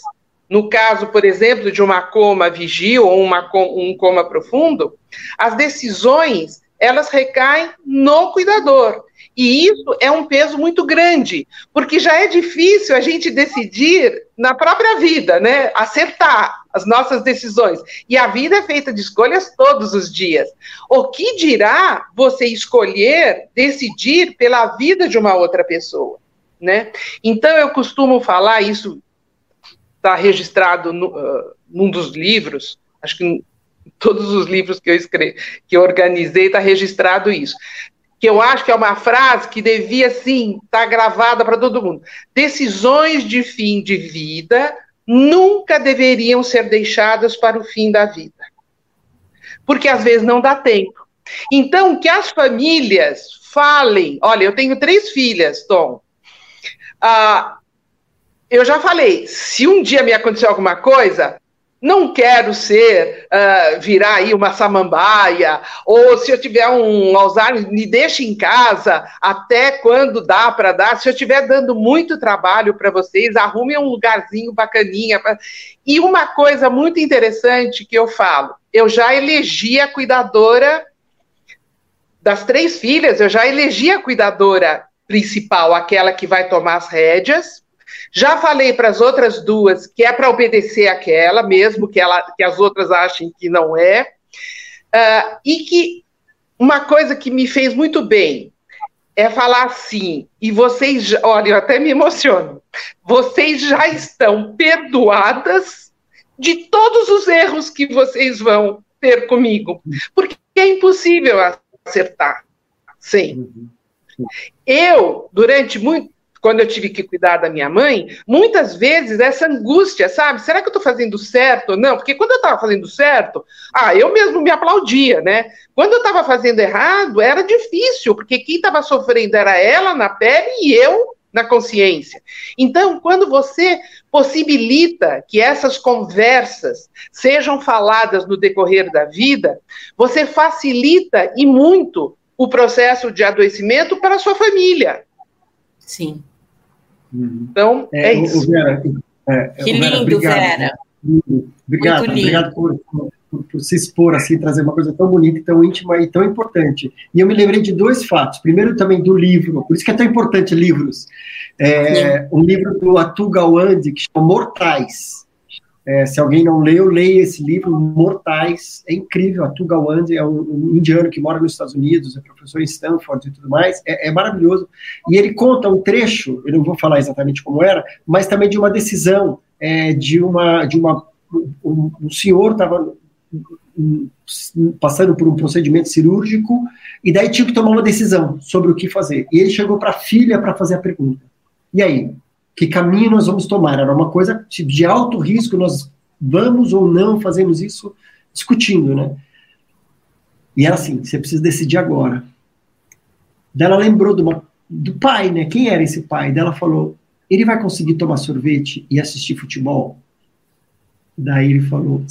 no caso, por exemplo, de uma coma vigil ou uma, um coma profundo, as decisões elas recaem no cuidador. E isso é um peso muito grande, porque já é difícil a gente decidir na própria vida, né? Acertar as nossas decisões. E a vida é feita de escolhas todos os dias. O que dirá você escolher, decidir pela vida de uma outra pessoa, né? Então eu costumo falar isso está registrado no, uh, num dos livros, acho que todos os livros que eu escrevi, que eu organizei, está registrado isso que eu acho que é uma frase que devia, sim, estar tá gravada para todo mundo. Decisões de fim de vida nunca deveriam ser deixadas para o fim da vida. Porque às vezes não dá tempo. Então, que as famílias falem. Olha, eu tenho três filhas, Tom. Ah, eu já falei, se um dia me acontecer alguma coisa, não quero ser, uh, virar aí uma samambaia, ou se eu tiver um Alzheimer, me deixe em casa até quando dá para dar. Se eu estiver dando muito trabalho para vocês, arrume um lugarzinho bacaninha. Pra... E uma coisa muito interessante que eu falo, eu já elegi a cuidadora das três filhas, eu já elegi a cuidadora principal, aquela que vai tomar as rédeas, já falei para as outras duas que é para obedecer aquela, mesmo que, ela, que as outras achem que não é, uh, e que uma coisa que me fez muito bem é falar assim, e vocês, olha, eu até me emociono, vocês já estão perdoadas de todos os erros que vocês vão ter comigo, porque é impossível acertar, sim. Eu, durante muito, quando eu tive que cuidar da minha mãe, muitas vezes essa angústia, sabe? Será que eu estou fazendo certo ou não? Porque quando eu estava fazendo certo, ah, eu mesmo me aplaudia, né? Quando eu estava fazendo errado, era difícil, porque quem estava sofrendo era ela na pele e eu na consciência. Então, quando você possibilita que essas conversas sejam faladas no decorrer da vida, você facilita e muito o processo de adoecimento para a sua família. Sim. Uhum. Então, é, é isso. Vera, é, que lindo, Vera. Obrigado, Vera. Obrigado, Muito obrigado por, por, por, se expor assim, trazer uma coisa tão bonita, tão íntima e tão importante. E eu me lembrei de dois fatos. Primeiro, também do livro, por isso que é tão importante livros. É, um livro do Atul Gawande, que chama Mortais. É, se alguém não leu, leia esse livro, Mortais. É incrível. Atul Gawande é um, um, indiano que mora nos Estados Unidos, é professor em Stanford e tudo mais. É, é maravilhoso. E ele conta um trecho, eu não vou falar exatamente como era, mas também de uma decisão é, de uma de uma um, um senhor estava passando por um procedimento cirúrgico e daí tinha que tomar uma decisão sobre o que fazer. E ele chegou para a filha para fazer a pergunta. E aí, que caminho nós vamos tomar? Era uma coisa de alto risco, nós vamos ou não fazemos isso discutindo, né? E era assim, você precisa decidir agora. Daí ela lembrou uma, do pai, né? Quem era esse pai? Daí ela falou, ele vai conseguir tomar sorvete e assistir futebol? Daí ele falou,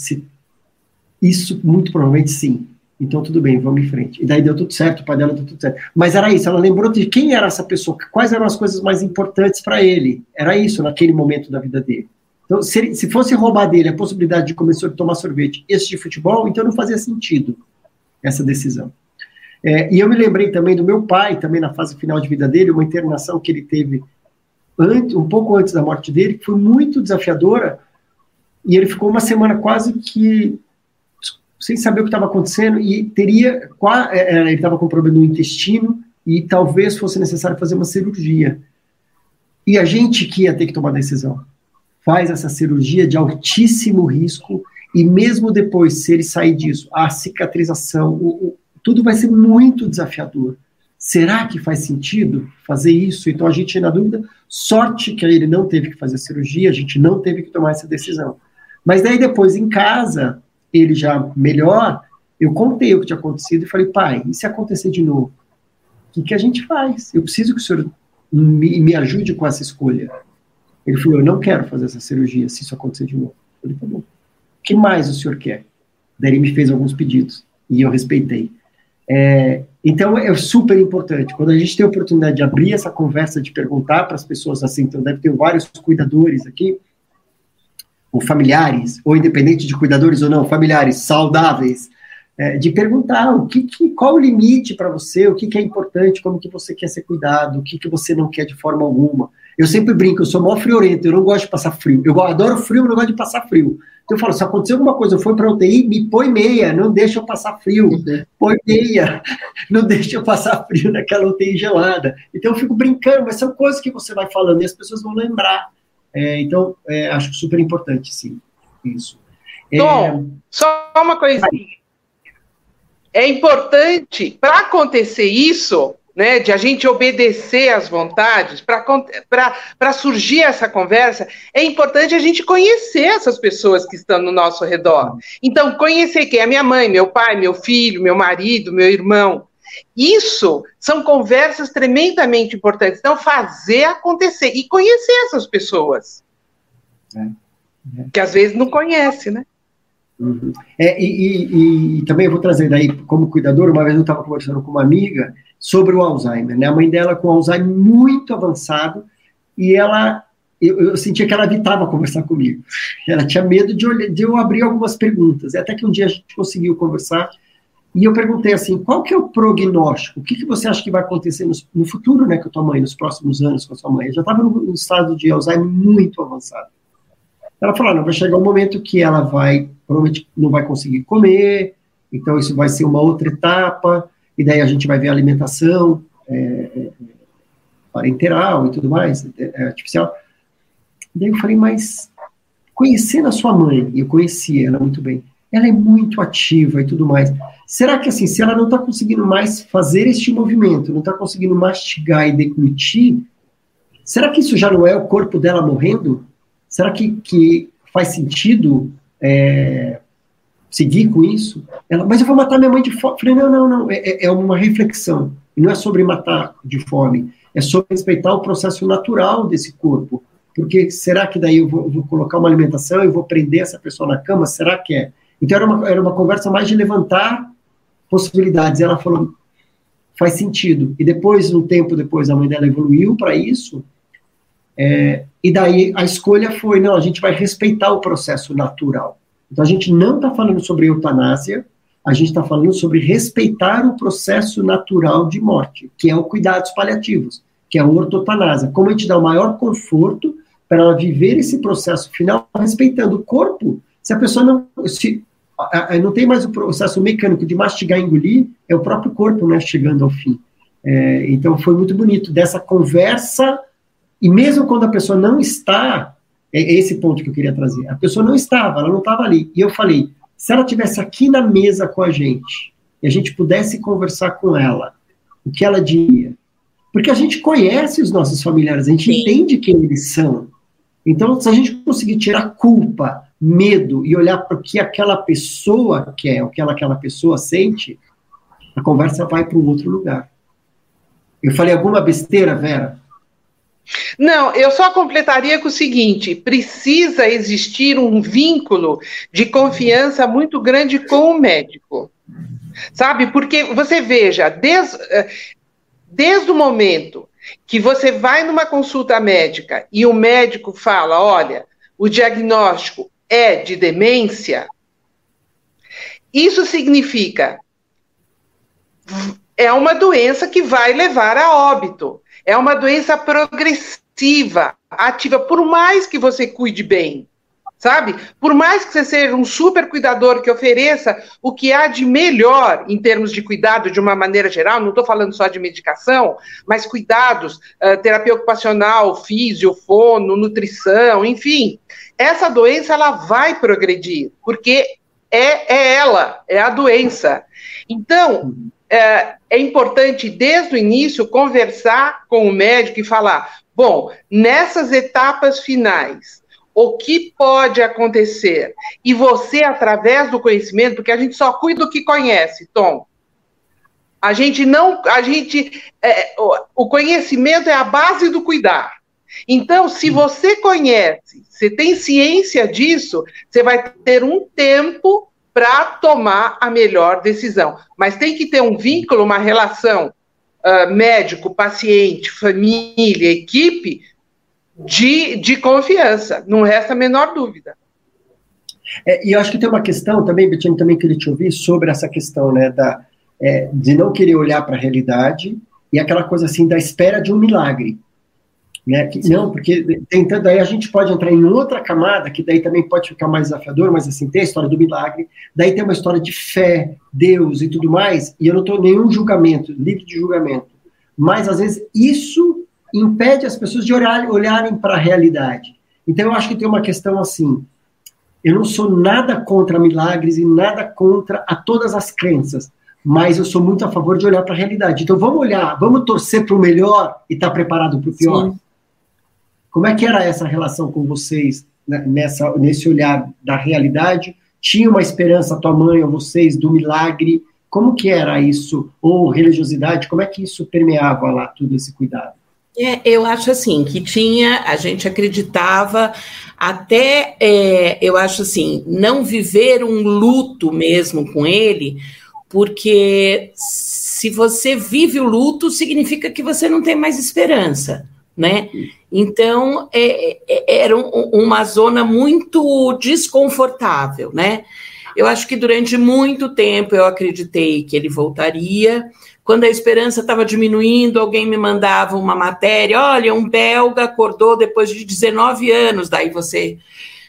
isso muito provavelmente sim. Então tudo bem, vamos em frente. E daí deu tudo certo, o pai dela deu tudo certo. Mas era isso, ela lembrou de quem era essa pessoa, quais eram as coisas mais importantes para ele. Era isso naquele momento da vida dele. Então, se, se fosse roubar dele a possibilidade de começar a tomar sorvete e assistir futebol, então não fazia sentido essa decisão. É, e eu me lembrei também do meu pai, também na fase final de vida dele, uma internação que ele teve antes, um pouco antes da morte dele, que foi muito desafiadora, e ele ficou uma semana quase que sem saber o que estava acontecendo, e teria, é, é, ele estava com problema no intestino, e talvez fosse necessário fazer uma cirurgia. E a gente que ia ter que tomar decisão, faz essa cirurgia de altíssimo risco, e mesmo depois, se ele sair disso, a cicatrização, o, o, tudo vai ser muito desafiador. Será que faz sentido fazer isso? Então a gente, na dúvida, sorte que ele não teve que fazer cirurgia, a gente não teve que tomar essa decisão. Mas daí depois, em casa, ele já melhor, eu contei o que tinha acontecido e falei, pai, e se acontecer de novo? O que, que a gente faz? Eu preciso que o senhor me, me ajude com essa escolha. Ele falou, eu não quero fazer essa cirurgia se isso acontecer de novo. Eu falei, tá bom. O que mais o senhor quer? Daí ele me fez alguns pedidos e eu respeitei. É, então é super importante. Quando a gente tem a oportunidade de abrir essa conversa, de perguntar para as pessoas assim, então deve ter vários cuidadores aqui, ou familiares, ou independente de cuidadores ou não, familiares saudáveis, é, de perguntar o que, que qual o limite para você, o que, que é importante, como que você quer ser cuidado, o que, que você não quer de forma alguma. Eu sempre brinco, eu sou mó friorento, eu não gosto de passar frio. Eu adoro frio, mas não gosto de passar frio. Então eu falo, se acontecer alguma coisa, eu for para UTI, me põe meia, não deixa eu passar frio. Põe meia, não deixa eu passar frio naquela UTI gelada. Então eu fico brincando, mas são coisas que você vai falando e as pessoas vão lembrar. É, então, é, acho super importante, sim, isso. É... Tom, só uma coisinha. É importante, para acontecer isso, né, de a gente obedecer às vontades, para surgir essa conversa, é importante a gente conhecer essas pessoas que estão no nosso redor. Então, conhecer quem é minha mãe, meu pai, meu filho, meu marido, meu irmão. Isso são conversas tremendamente importantes. Então, fazer acontecer e conhecer essas pessoas. É, é. Que às vezes não conhece, né? Uhum. É, e, e, e, também eu vou trazer daí, como cuidador, uma vez eu estava conversando com uma amiga sobre o Alzheimer, né? A mãe dela com Alzheimer muito avançado e ela, eu, eu sentia que ela evitava conversar comigo. Ela tinha medo de, de eu abrir algumas perguntas. Até que um dia a gente conseguiu conversar e eu perguntei assim, qual que é o prognóstico? O que, que você acha que vai acontecer no, no futuro, né, com a tua mãe, nos próximos anos com a sua mãe? Eu já estava no, estado de Alzheimer muito avançado. Ela falou, não, vai chegar um momento que ela vai, provavelmente não vai conseguir comer, então isso vai ser uma outra etapa, e daí a gente vai ver a alimentação é, é, parenteral e tudo mais, é, é artificial. Daí eu falei, mas conhecendo a sua mãe, e eu conhecia ela muito bem, ela é muito ativa e tudo mais. Será que assim, se ela não está conseguindo mais fazer este movimento, não está conseguindo mastigar e deglutir, será que isso já não é o corpo dela morrendo? Será que, que faz sentido é, seguir com isso? Ela, mas eu vou matar minha mãe de fome. Falei, não, não, não, é, é, é uma reflexão. E não é sobre matar de fome, é sobre respeitar o processo natural desse corpo. Porque será que daí eu vou, vou colocar uma alimentação e vou prender essa pessoa na cama? Será que é? Então era uma, era uma conversa mais de levantar possibilidades. Ela falou, faz sentido. E depois, um tempo depois, a mãe dela evoluiu para isso. É, e daí a escolha foi, não, a gente vai respeitar o processo natural. Então a gente não está falando sobre eutanásia, a gente está falando sobre respeitar o processo natural de morte, que é o cuidados paliativos, que é a ortotanásia. Como a gente dá o maior conforto para ela viver esse processo final respeitando o corpo. Se a pessoa não, se, não tem mais o processo mecânico de mastigar e engolir, é o próprio corpo né, chegando ao fim. É, então foi muito bonito dessa conversa, e mesmo quando a pessoa não está, é, é esse ponto que eu queria trazer, a pessoa não estava, ela não estava ali, e eu falei, se ela tivesse aqui na mesa com a gente, e a gente pudesse conversar com ela, o que ela diria? Porque a gente conhece os nossos familiares, a gente Sim. entende quem eles são. Então, se a gente conseguir tirar culpa, medo e olhar para o que aquela pessoa quer, o que ela, aquela pessoa sente, a conversa vai para um outro lugar. Eu falei alguma besteira, Vera? Não, eu só completaria com o seguinte: precisa existir um vínculo de confiança muito grande com o médico. Sabe? Porque você veja, desde, eh, desde o momento que você vai numa consulta médica e o médico fala: olha, o diagnóstico é de demência, isso significa é uma doença que vai levar a óbito. É uma doença progressiva, ativa, por mais que você cuide bem sabe? Por mais que você seja um super cuidador que ofereça o que há de melhor em termos de cuidado de uma maneira geral, não estou falando só de medicação, mas cuidados, uh, terapia ocupacional, físio, fono, nutrição, enfim, essa doença ela vai progredir, porque é, é ela, é a doença. Então, é, é importante, desde o início, conversar com o médico e falar: bom, nessas etapas finais, o que pode acontecer. E você, através do conhecimento, porque a gente só cuida do que conhece, Tom. A gente não. A gente. É, o conhecimento é a base do cuidar. Então, se você conhece, você tem ciência disso, você vai ter um tempo para tomar a melhor decisão. Mas tem que ter um vínculo, uma relação uh, médico, paciente, família, equipe, de, de confiança, não resta a menor dúvida. É, e eu acho que tem uma questão também, Betinho, também queria te ouvir sobre essa questão, né, da, é, de não querer olhar para a realidade e aquela coisa assim da espera de um milagre. Né? Que, não, porque tentando daí a gente pode entrar em outra camada, que daí também pode ficar mais desafiador, mas assim, tem a história do milagre, daí tem uma história de fé, Deus e tudo mais, e eu não estou nenhum julgamento, livre de julgamento. Mas às vezes isso impede as pessoas de olhar, olharem para a realidade. Então, eu acho que tem uma questão assim. Eu não sou nada contra milagres e nada contra a todas as crenças, mas eu sou muito a favor de olhar para a realidade. Então, vamos olhar, vamos torcer para o melhor e estar tá preparado para o pior. Sim. Como é que era essa relação com vocês né, nessa, nesse olhar da realidade? Tinha uma esperança, tua mãe ou vocês, do milagre? Como que era isso? Ou religiosidade? Como é que isso permeava lá, todo esse cuidado? É, eu acho assim que tinha, a gente acreditava até, é, eu acho assim, não viver um luto mesmo com ele, porque se você vive o luto, significa que você não tem mais esperança, né? Então, é, é, era um, uma zona muito desconfortável, né? Eu acho que durante muito tempo eu acreditei que ele voltaria, quando a esperança estava diminuindo, alguém me mandava uma matéria: olha, um belga acordou depois de 19 anos. Daí você,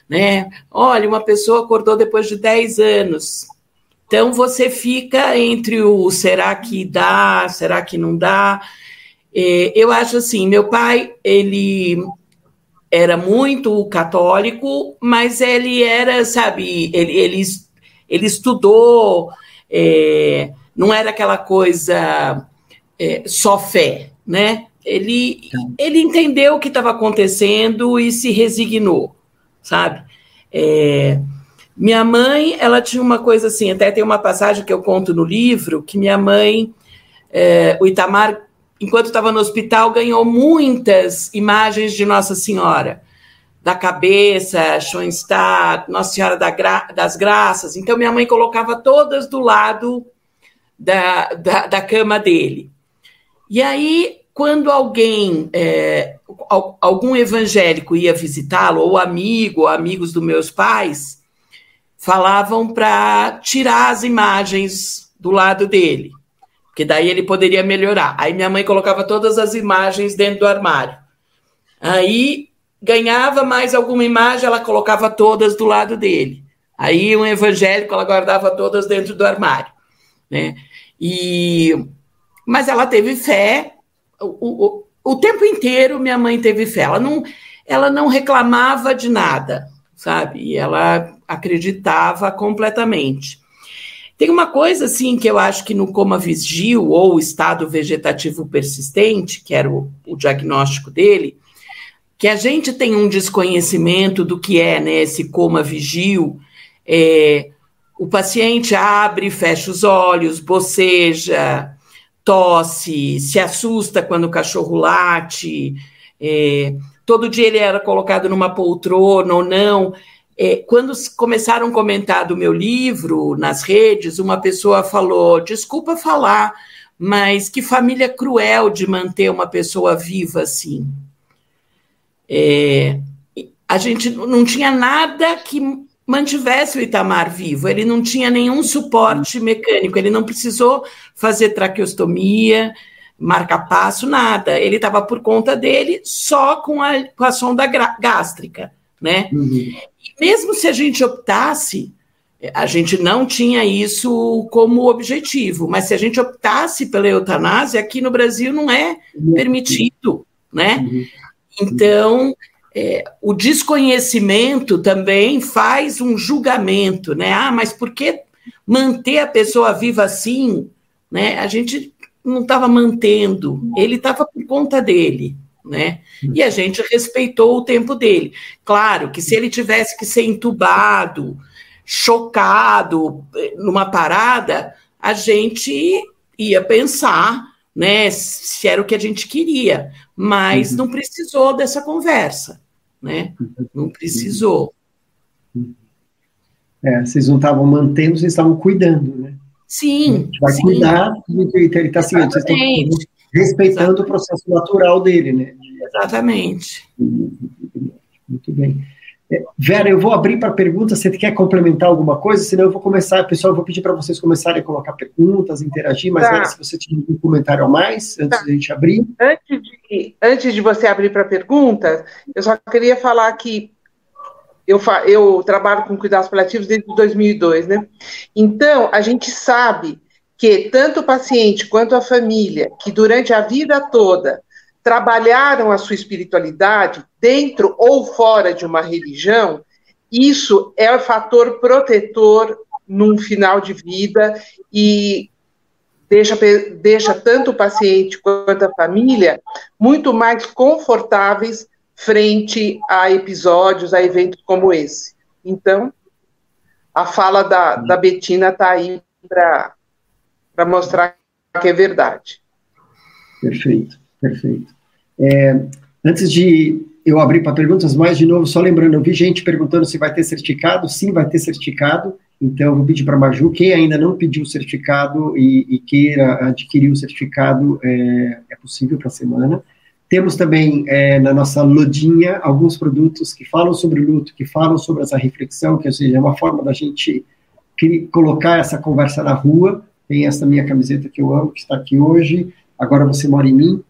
né? Olha, uma pessoa acordou depois de 10 anos. Então você fica entre o será que dá, será que não dá. É, eu acho assim, meu pai ele era muito católico, mas ele era, sabe, ele, ele, ele estudou, é, não era aquela coisa é, só fé, né? Ele, ele entendeu o que estava acontecendo e se resignou, sabe? É, minha mãe, ela tinha uma coisa assim, até tem uma passagem que eu conto no livro, que minha mãe, é, o Itamar, enquanto estava no hospital, ganhou muitas imagens de Nossa Senhora, da cabeça, Schoenstatt, Nossa Senhora da Gra das Graças. Então, minha mãe colocava todas do lado da, da, da cama dele. E aí, quando alguém, é, algum evangélico ia visitá-lo, ou amigo, ou amigos dos meus pais, falavam para tirar as imagens do lado dele, porque daí ele poderia melhorar. Aí minha mãe colocava todas as imagens dentro do armário. Aí ganhava mais alguma imagem, ela colocava todas do lado dele. Aí um evangélico, ela guardava todas dentro do armário, né? E mas ela teve fé o, o, o tempo inteiro minha mãe teve fé. Ela não, ela não reclamava de nada, sabe? E ela acreditava completamente. Tem uma coisa assim que eu acho que no coma vigil ou estado vegetativo persistente, que era o, o, diagnóstico dele, que a gente tem um desconhecimento do que é né, esse coma vigil. É, o paciente abre, fecha os olhos, boceja, tosse, se assusta quando o cachorro late, é, todo dia ele era colocado numa poltrona ou não. É, quando começaram a comentar do meu livro nas redes, uma pessoa falou: desculpa falar, mas que família cruel de manter uma pessoa viva assim. É, a gente não tinha nada que mantivesse o Itamar vivo. Ele não tinha nenhum suporte mecânico, ele não precisou fazer traqueostomia, marca-passo, nada. Ele estava por conta dele só com a, com a sonda gástrica, né? Uhum. Mesmo se a gente optasse, a gente não tinha isso como objetivo, mas se a gente optasse pela eutanásia, aqui no Brasil não é uhum. permitido, né? Uhum. Então, é, o desconhecimento também faz um julgamento, né? Ah, mas por que manter a pessoa viva assim? Né? A gente não estava mantendo, ele estava por conta dele, né? E a gente respeitou o tempo dele. Claro que se ele tivesse que ser entubado, chocado numa parada, a gente ia pensar, né, se era o que a gente queria, mas uhum. não precisou dessa conversa né? Não precisou. É, vocês não estavam mantendo, vocês estavam cuidando, né? Sim. Vai sim. cuidar, ele está vocês estão respeitando Exatamente. o processo natural dele, né? Exatamente. Muito bem. É, Vera, eu vou abrir para perguntas. Você quer complementar alguma coisa? Senão eu vou começar, pessoal, eu vou pedir para vocês começarem a colocar perguntas, interagir, mas tá. se você tiver um comentário a mais, antes tá. da gente abrir. Antes de, antes de você abrir para perguntas, eu só queria falar que eu, eu trabalho com cuidados paliativos desde 2002, né? Então, a gente sabe que tanto o paciente quanto a família, que durante a vida toda trabalharam a sua espiritualidade dentro ou fora de uma religião, isso é o fator protetor num final de vida e deixa, deixa tanto o paciente quanto a família muito mais confortáveis frente a episódios, a eventos como esse. Então, a fala da, da Betina está aí para mostrar que é verdade. Perfeito, perfeito. É, antes de eu abrir para perguntas, mais de novo, só lembrando, eu vi gente perguntando se vai ter certificado. Sim, vai ter certificado. Então, eu vou pedir para a Maju, quem ainda não pediu o certificado e, e queira adquirir o certificado, é, é possível para a semana. Temos também é, na nossa lodinha alguns produtos que falam sobre luto, que falam sobre essa reflexão, que ou seja, é uma forma da gente colocar essa conversa na rua. Tem essa minha camiseta que eu amo, que está aqui hoje. Agora você mora em mim,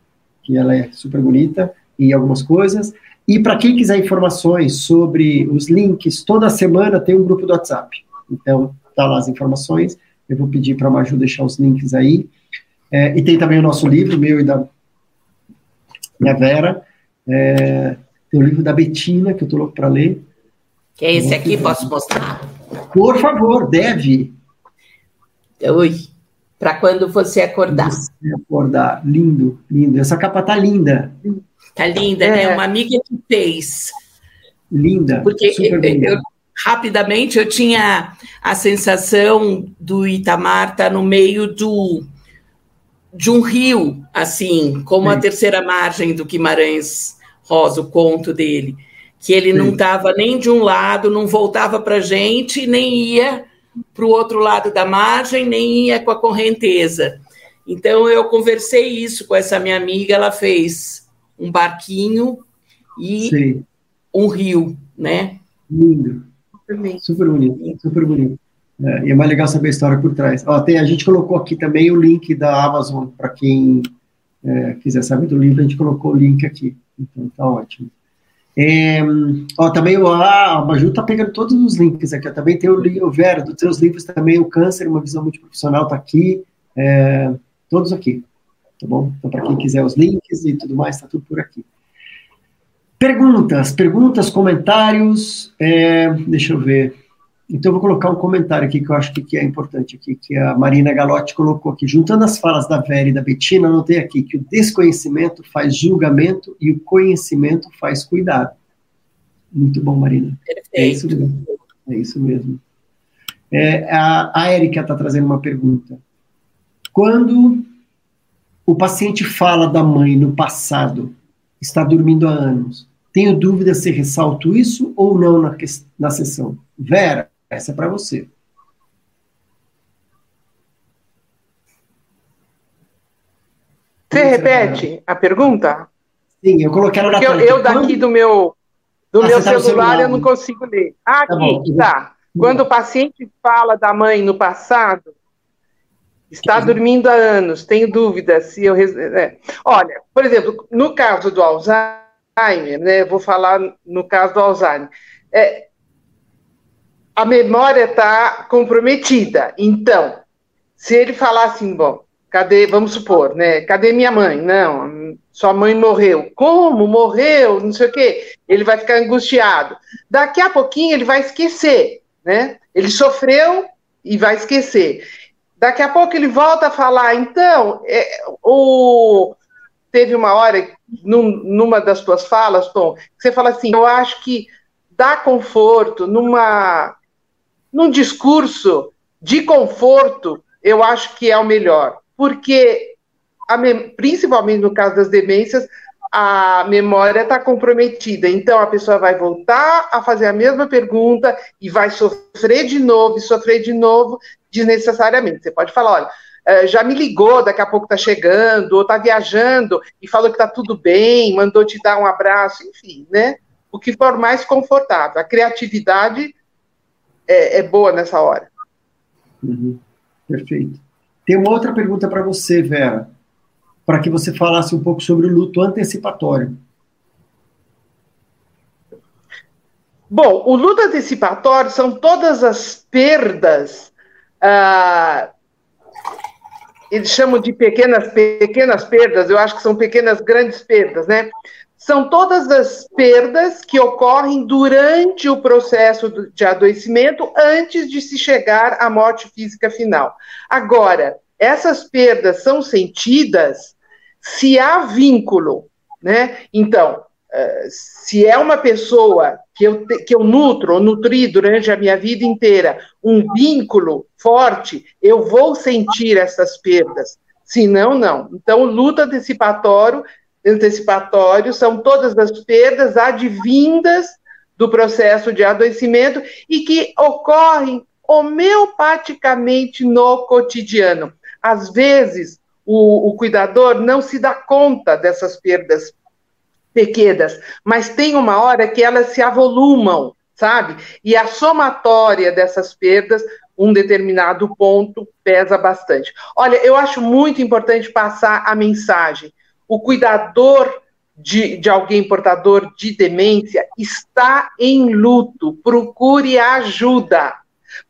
que ela é super bonita, e algumas coisas. E para quem quiser informações sobre os links, toda semana tem um grupo do WhatsApp. Então, tá lá as informações. Eu vou pedir para a Maju deixar os links aí. É, e tem também o nosso livro, meu e da minha Vera. É, tem o livro da Betina, que eu estou louco para ler. Que é esse aqui, posso mostrar? Por favor, deve. Oi. Para quando você acordar. Você acordar. Lindo, lindo. Essa capa tá linda. Tá linda, é, é uma amiga que fez. Linda. Porque eu, eu, rapidamente eu tinha a sensação do Itamar estar tá no meio do de um rio, assim, como Sim. a terceira margem do Guimarães Rosa, o conto dele, que ele Sim. não estava nem de um lado, não voltava para a gente, nem ia para o outro lado da margem, nem ia com a correnteza. Então eu conversei isso com essa minha amiga, ela fez um barquinho e Sim. um rio, né? Lindo. Super bonito, super bonito. É, e é mais legal saber a história por trás. Ó, tem, a gente colocou aqui também o link da Amazon, para quem é, quiser saber do livro, a gente colocou o link aqui. Então tá ótimo. É, ó, também o, Maju tá pegando todos os links aqui. Ó, também tem o, o Vera, dos seus livros também, o Câncer, uma visão multiprofissional, tá aqui. É, todos aqui. Tá bom? Então, para quem quiser os links e tudo mais, tá tudo por aqui. Perguntas, perguntas, comentários. É, deixa eu ver. Então, eu vou colocar um comentário aqui que eu acho que, é importante aqui, que a Marina Galotti colocou aqui. Juntando as falas da Vera e da Betina, anotei aqui que o desconhecimento faz julgamento e o conhecimento faz cuidado. Muito bom, Marina. Perfeito. É isso mesmo. É isso mesmo. É, a, a Érica está trazendo uma pergunta. Quando o paciente fala da mãe no passado, está dormindo há anos, tenho dúvida se ressalto isso ou não na, na sessão. Vera, essa é para você. Você repete a pergunta? Sim, eu coloquei ela na Porque eu, eu daqui do meu, do ah, meu celular, tá celular, eu não consigo ler. Ah, tá aqui, tá. tá. Quando o paciente fala da mãe no passado, está dormindo há anos, tenho dúvida se eu. É. Olha, por exemplo, no caso do Alzheimer, né, vou falar no caso do Alzheimer. É, a memória está comprometida. Então, se ele falar assim, bom, cadê, vamos supor, né? Cadê minha mãe? Não, sua mãe morreu. Como? Morreu? Não sei o quê. Ele vai ficar angustiado. Daqui a pouquinho ele vai esquecer, né? Ele sofreu e vai esquecer. Daqui a pouco ele volta a falar, então, é, o teve uma hora, num, numa das tuas falas, Tom, que você fala assim, eu acho que dá conforto numa num discurso de conforto, eu acho que é o melhor, porque, principalmente no caso das demências, a memória está comprometida. Então, a pessoa vai voltar a fazer a mesma pergunta e vai sofrer de novo e sofrer de novo desnecessariamente. Você pode falar: olha, eh, já me ligou, daqui a pouco está chegando, ou está viajando e falou que está tudo bem, mandou te dar um abraço, enfim, né? O que for mais confortável. A criatividade é, é boa nessa hora. Uhum. Perfeito. Tem uma outra pergunta para você, Vera, para que você falasse um pouco sobre o luto antecipatório. Bom, o luto antecipatório são todas as perdas, ah, eles chamam de pequenas, pequenas perdas, eu acho que são pequenas grandes perdas, né? São todas as perdas que ocorrem durante o processo de adoecimento antes de se chegar à morte física final. Agora, essas perdas são sentidas se há vínculo, né? Então, eh, se é uma pessoa que eu, que eu nutro ou nutri durante a minha vida inteira um vínculo forte, eu vou sentir essas perdas. Se não, não. Então, luta antecipatório antecipatório são todas as perdas advindas do processo de adoecimento e que ocorrem homeopaticamente no cotidiano. Às vezes, o, o cuidador não se dá conta dessas perdas pequenas, mas tem uma hora que elas se avolumam, sabe? E a somatória dessas perdas, um determinado ponto, pesa bastante. Olha, eu acho muito importante passar a mensagem o cuidador de, de alguém portador de demência está em luto, procure ajuda.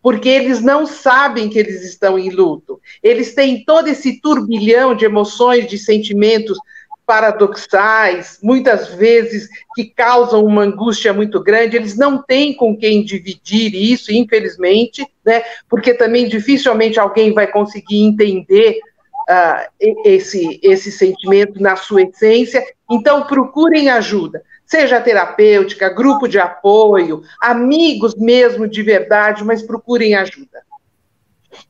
porque eles não sabem que eles estão em luto. Eles têm todo esse turbilhão de emoções, de sentimentos paradoxais, muitas vezes que causam uma angústia muito grande, eles não têm com quem dividir isso, infelizmente, né? Porque também dificilmente alguém vai conseguir entender uh, esse, esse sentimento na sua essência. Então, procurem ajuda, seja terapêutica, grupo de apoio, amigos mesmo de verdade, mas procurem ajuda.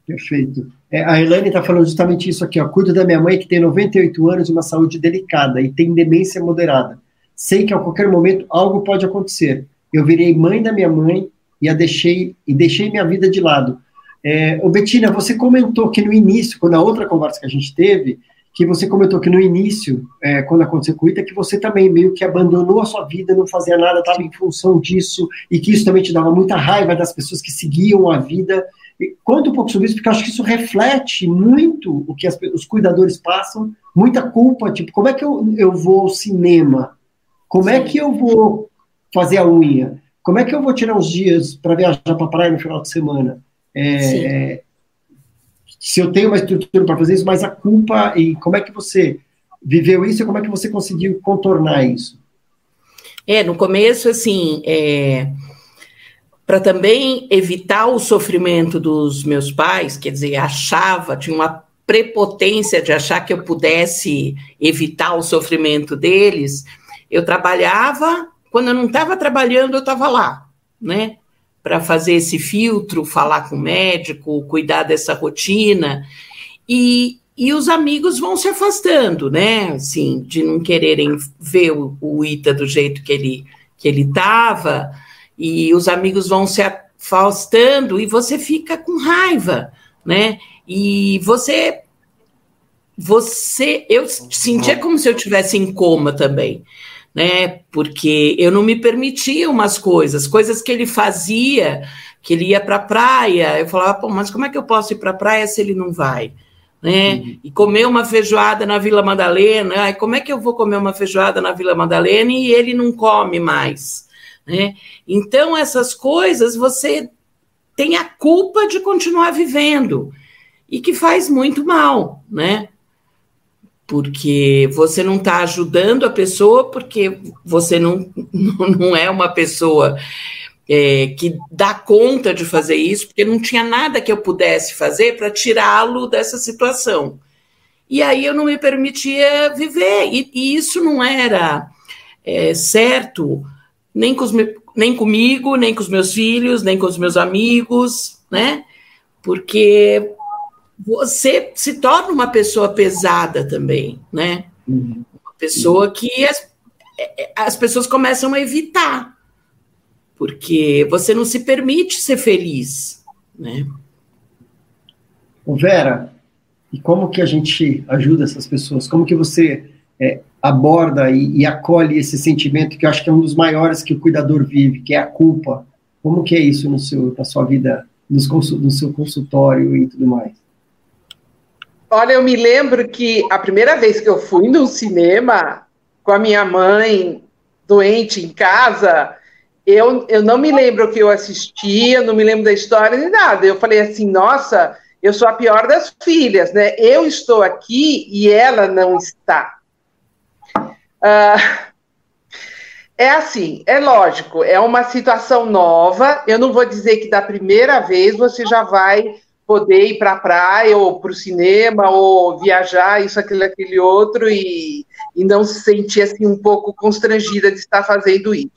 Perfeito. É, a Elaine está falando justamente isso aqui, ó. Cuido da minha mãe que tem 98 anos e uma saúde delicada e tem demência moderada. Sei que a qualquer momento algo pode acontecer. Eu virei mãe da minha mãe e a deixei e deixei minha vida de lado. É, ô Betina, você comentou que no início, quando a outra conversa que a gente teve, que você comentou que no início, é, quando aconteceu com o Ita, que você também meio que abandonou a sua vida, não fazia nada, estava em função disso, e que isso também te dava muita raiva das pessoas que seguiam a vida. E conta um pouco sobre isso, porque eu acho que isso reflete muito o que as, os cuidadores passam, muita culpa, tipo, como é que eu, eu vou ao cinema? Como é que eu vou fazer a unha? Como é que eu vou tirar uns dias para viajar para a praia no final de semana? É, se eu tenho uma estrutura para fazer isso, mas a culpa e como é que você viveu isso e como é que você conseguiu contornar isso? É, no começo, assim, é, para também evitar o sofrimento dos meus pais, quer dizer, achava, tinha uma prepotência de achar que eu pudesse evitar o sofrimento deles, eu trabalhava, quando eu não estava trabalhando, eu estava lá, né? Para fazer esse filtro, falar com o médico, cuidar dessa rotina. E, e os amigos vão se afastando, né? Assim, de não quererem ver o, o Ita do jeito que ele que ele estava, e os amigos vão se afastando e você fica com raiva, né? E você você eu sentia como se eu tivesse em coma também né? Porque eu não me permitia umas coisas, coisas que ele fazia, que ele ia para a praia, eu falava, pô, mas como é que eu posso ir para a praia se ele não vai? Né? Uhum. E comer uma feijoada na Vila Madalena, ai, como é que eu vou comer uma feijoada na Vila Madalena e ele não come mais? Né? Então, essas coisas você tem a culpa de continuar vivendo e que faz muito mal, né? Porque você não está ajudando a pessoa, porque você não, não é uma pessoa é, que dá conta de fazer isso, porque não tinha nada que eu pudesse fazer para tirá-lo dessa situação. E aí eu não me permitia viver, e, e isso não era é, certo nem, com os, nem comigo, nem com os meus filhos, nem com os meus amigos, né? Porque você se torna uma pessoa pesada também, né? Uhum. Uma pessoa que as, as pessoas começam a evitar, porque você não se permite ser feliz, né? Vera, e como que a gente ajuda essas pessoas? Como que você é, aborda e, e, acolhe esse sentimento que eu acho que é um dos maiores que o cuidador vive, que é a culpa? Como que é isso no seu, na sua vida, nos, no seu consultório e tudo mais? Olha, eu me lembro que a primeira vez que eu fui no cinema com a minha mãe doente em casa, eu, eu não me lembro o que eu assistia, não me lembro da história nem nada. Eu falei assim, nossa, eu sou a pior das filhas, né? Eu estou aqui e ela não está. Uh, é assim, é lógico, é uma situação nova. Eu não vou dizer que da primeira vez você já vai poder ir para a praia ou para o cinema ou viajar, isso, aquilo, aquele outro, e, e não se sentir assim um pouco constrangida de estar fazendo isso.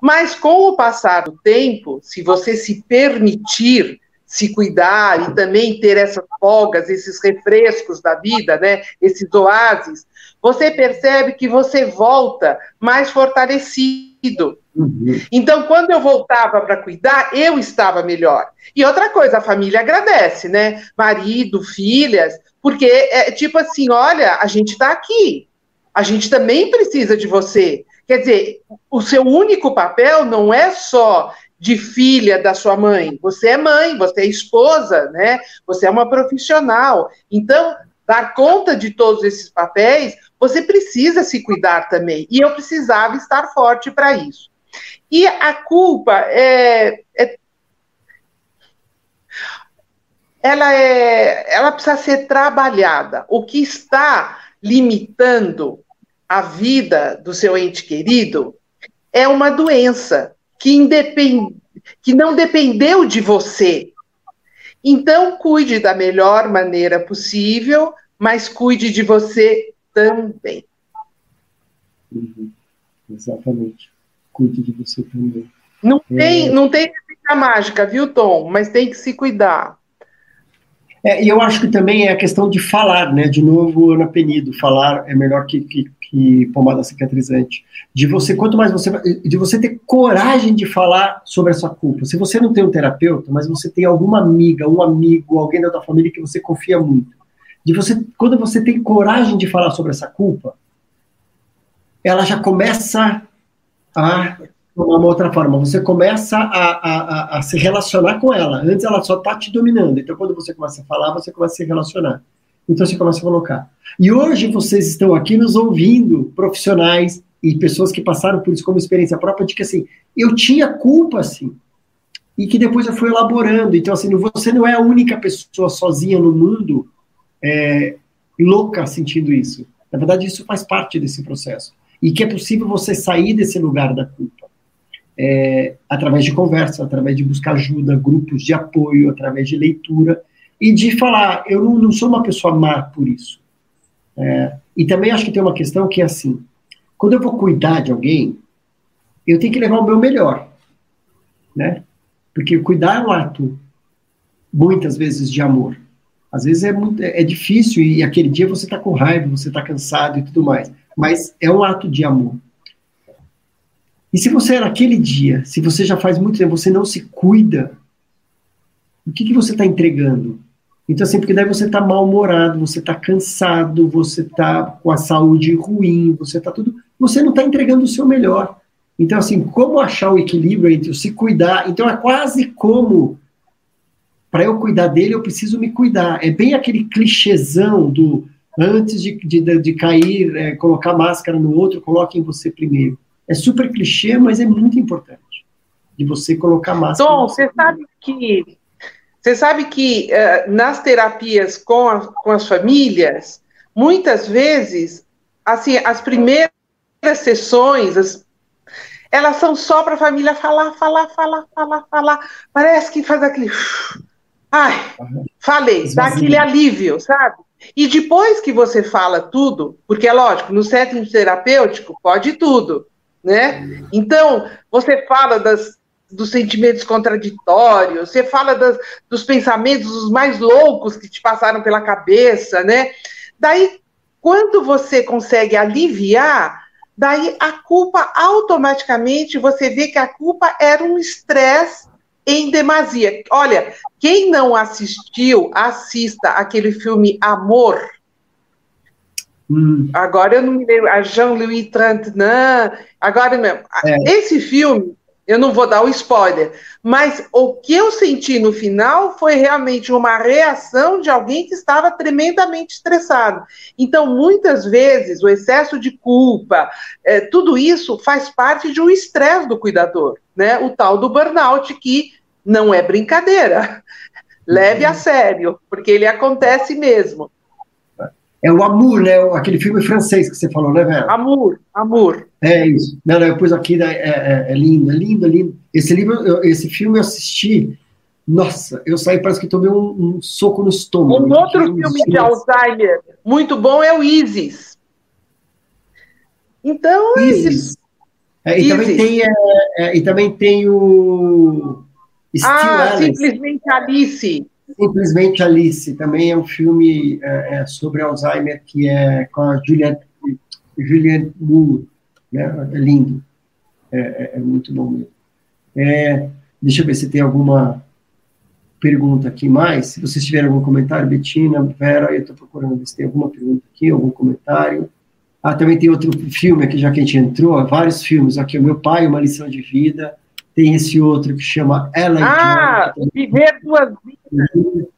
Mas com o passar do tempo, se você se permitir se cuidar e também ter essas folgas, esses refrescos da vida, né, esses oásis, você percebe que você volta mais fortalecido, Uhum. Então, quando eu voltava para cuidar, eu estava melhor. E outra coisa, a família agradece, né? Marido, filhas, porque é tipo assim: olha, a gente está aqui, a gente também precisa de você. Quer dizer, o seu único papel não é só de filha da sua mãe, você é mãe, você é esposa, né? Você é uma profissional. Então, dar conta de todos esses papéis, você precisa se cuidar também. E eu precisava estar forte para isso. E a culpa é, é ela, é, ela precisa ser trabalhada. O que está limitando a vida do seu ente querido é uma doença que, que não dependeu de você. Então, cuide da melhor maneira possível, mas cuide de você também. Uhum. Exatamente. Cuide de você também. Não tem, é... não tem receita mágica, viu, Tom? Mas tem que se cuidar. É, e eu acho que também é a questão de falar, né? De novo, Ana Penido, falar é melhor que, que, que, pomada cicatrizante. De você, quanto mais você, de você ter coragem de falar sobre a sua culpa. Se você não tem um terapeuta, mas você tem alguma amiga, um amigo, alguém da tua família que você confia muito, de você, quando você tem coragem de falar sobre essa culpa, ela já começa a uma outra forma. Você começa a, a, a, se relacionar com ela. Antes ela só está te dominando. Então, quando você começa a falar, você começa a se relacionar. Então, você começa a colocar. E hoje vocês estão aqui nos ouvindo, profissionais e pessoas que passaram por isso como experiência própria, de que assim, eu tinha culpa, assim, e que depois eu fui elaborando. Então, assim, você não é a única pessoa sozinha no mundo é, louca sentindo isso. Na verdade, isso faz parte desse processo. E que é possível você sair desse lugar da culpa é, através de conversa, através de buscar ajuda, grupos de apoio, através de leitura e de falar, eu não, não sou uma pessoa má por isso. É, e também acho que tem uma questão que é assim, quando eu vou cuidar de alguém, eu tenho que levar o meu melhor, né? Porque cuidar é um ato, muitas vezes, de amor. Às vezes é, muito, é difícil e aquele dia você está com raiva, você está cansado e tudo mais. Mas é um ato de amor. E se você naquele dia, se você já faz muito tempo, você não se cuida, o que, que você está entregando? Então, assim, porque daí você está mal-humorado, você está cansado, você está com a saúde ruim, você está tudo. Você não está entregando o seu melhor. Então, assim, como achar o equilíbrio entre o se cuidar? Então, é quase como. Para eu cuidar dele, eu preciso me cuidar. É bem aquele clichêzão do antes de, de, de cair, é, colocar máscara no outro, coloque em você primeiro. É super clichê, mas é muito importante de você colocar máscara. Tom, você sabe que você sabe que uh, nas terapias com, a, com as famílias, muitas vezes, assim, as primeiras sessões, as, elas são só para a família falar, falar, falar, falar, falar. Parece que faz aquele. Ai, falei, dá aquele alívio, sabe? E depois que você fala tudo, porque é lógico, no setting terapêutico pode tudo né? Então, você fala das, dos sentimentos contraditórios, você fala das, dos pensamentos os mais loucos que te passaram pela cabeça, né? Daí, quando você consegue aliviar, daí a culpa automaticamente você vê que a culpa era um estresse em demasia. Olha, quem não assistiu, assista aquele filme Amor, Hum. Agora eu não me lembro, a Jean-Louis Trintignant, agora mesmo. É. Esse filme, eu não vou dar o spoiler, mas o que eu senti no final foi realmente uma reação de alguém que estava tremendamente estressado. Então, muitas vezes, o excesso de culpa, é, tudo isso faz parte de um estresse do cuidador, né? O tal do burnout, que não é brincadeira. Leve a sério, porque ele acontece mesmo. É o Amour, né? Aquele filme francês que você falou, né, velho? Amour, Amour. É isso. Não, não, eu pus aqui, né, é, é, é lindo, é lindo, é lindo. Esse livro, eu, esse filme eu assisti, nossa, eu saí, parece que tomei um, um soco no estômago. Um outro filme de Alzheimer muito bom é o Isis. Então, Isis. É, e, também tem, é, é, e também tem o... Steel ah, Alice. simplesmente Alice. Simplesmente Alice, também é um filme é, é, sobre Alzheimer que é com a Juliette, Juliette Moore, né? É lindo, é, é, é muito bom mesmo. É, deixa eu ver se tem alguma pergunta aqui mais. Se vocês tiverem algum comentário, Betina, Vera, eu estou procurando ver se tem alguma pergunta aqui, algum comentário. Ah, também tem outro filme aqui, já que a gente entrou, vários filmes. Aqui, O Meu Pai, Uma Lição de Vida. Tem esse outro que chama Ela Ah, Viver Duas Vidas.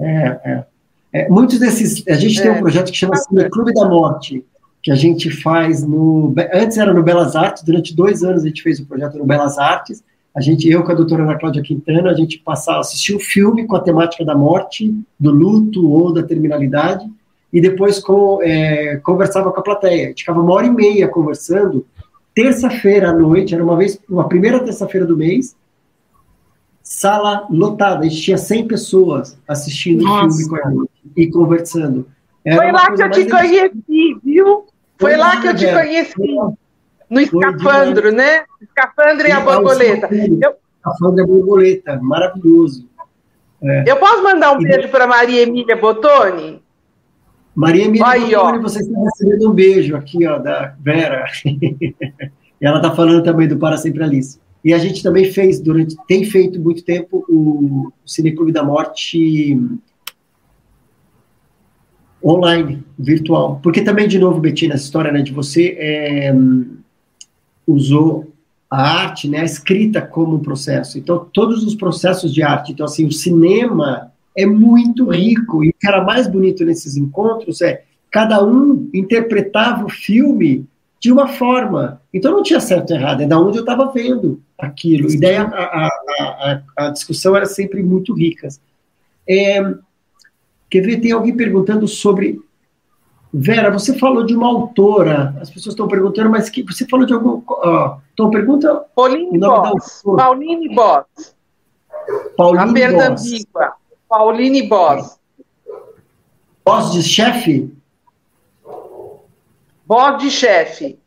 É, é, é. Muitos desses. A gente é. tem um é. projeto que chama assim, Clube da Morte, que a gente faz no. Antes era no Belas Artes, durante dois anos a gente fez o projeto no Belas Artes, a gente, eu com a doutora Ana Cláudia Quintana, a gente passava, assistia um filme com a temática da morte, do luto ou da terminalidade, e depois com, é, conversava com a plateia. A gente ficava uma hora e meia conversando. Terça-feira à noite, era uma vez, uma primeira terça-feira do mês, sala lotada. A gente tinha 100 pessoas assistindo o filme com a gente e conversando. Era Foi lá que eu te conheci, viu? Foi, Foi lá que eu te conheci. No escafandro, né? Escafandro e a borboleta. Eu... Escafandro e a borboleta, maravilhoso. É. Eu posso mandar um e beijo para Maria Emília Botoni? Maria Aí, ó. você está recebendo um beijo aqui, ó, da Vera. e ela está falando também do Para Sempre Alice. E a gente também fez, durante, tem feito muito tempo, o Cineclube da Morte online, virtual. Porque também, de novo, Betina, essa história né, de você é, usou a arte, né, a escrita como um processo. Então, todos os processos de arte, então, assim, o cinema é muito rico, e o que era mais bonito nesses encontros é cada um interpretava o filme de uma forma. Então, não tinha certo e errado, é da onde eu estava vendo aquilo. E daí a, a, a, a, discussão era sempre muito rica. É, quer ver, tem alguém perguntando sobre Vera, você falou de uma autora. As pessoas estão perguntando, mas que você falou de algum. Uh, então pergunta. Pauline Boss. Pauline Boss. Pauline a Pernambuca. Pauline Boss. Boss de chefe? Boss de chefe.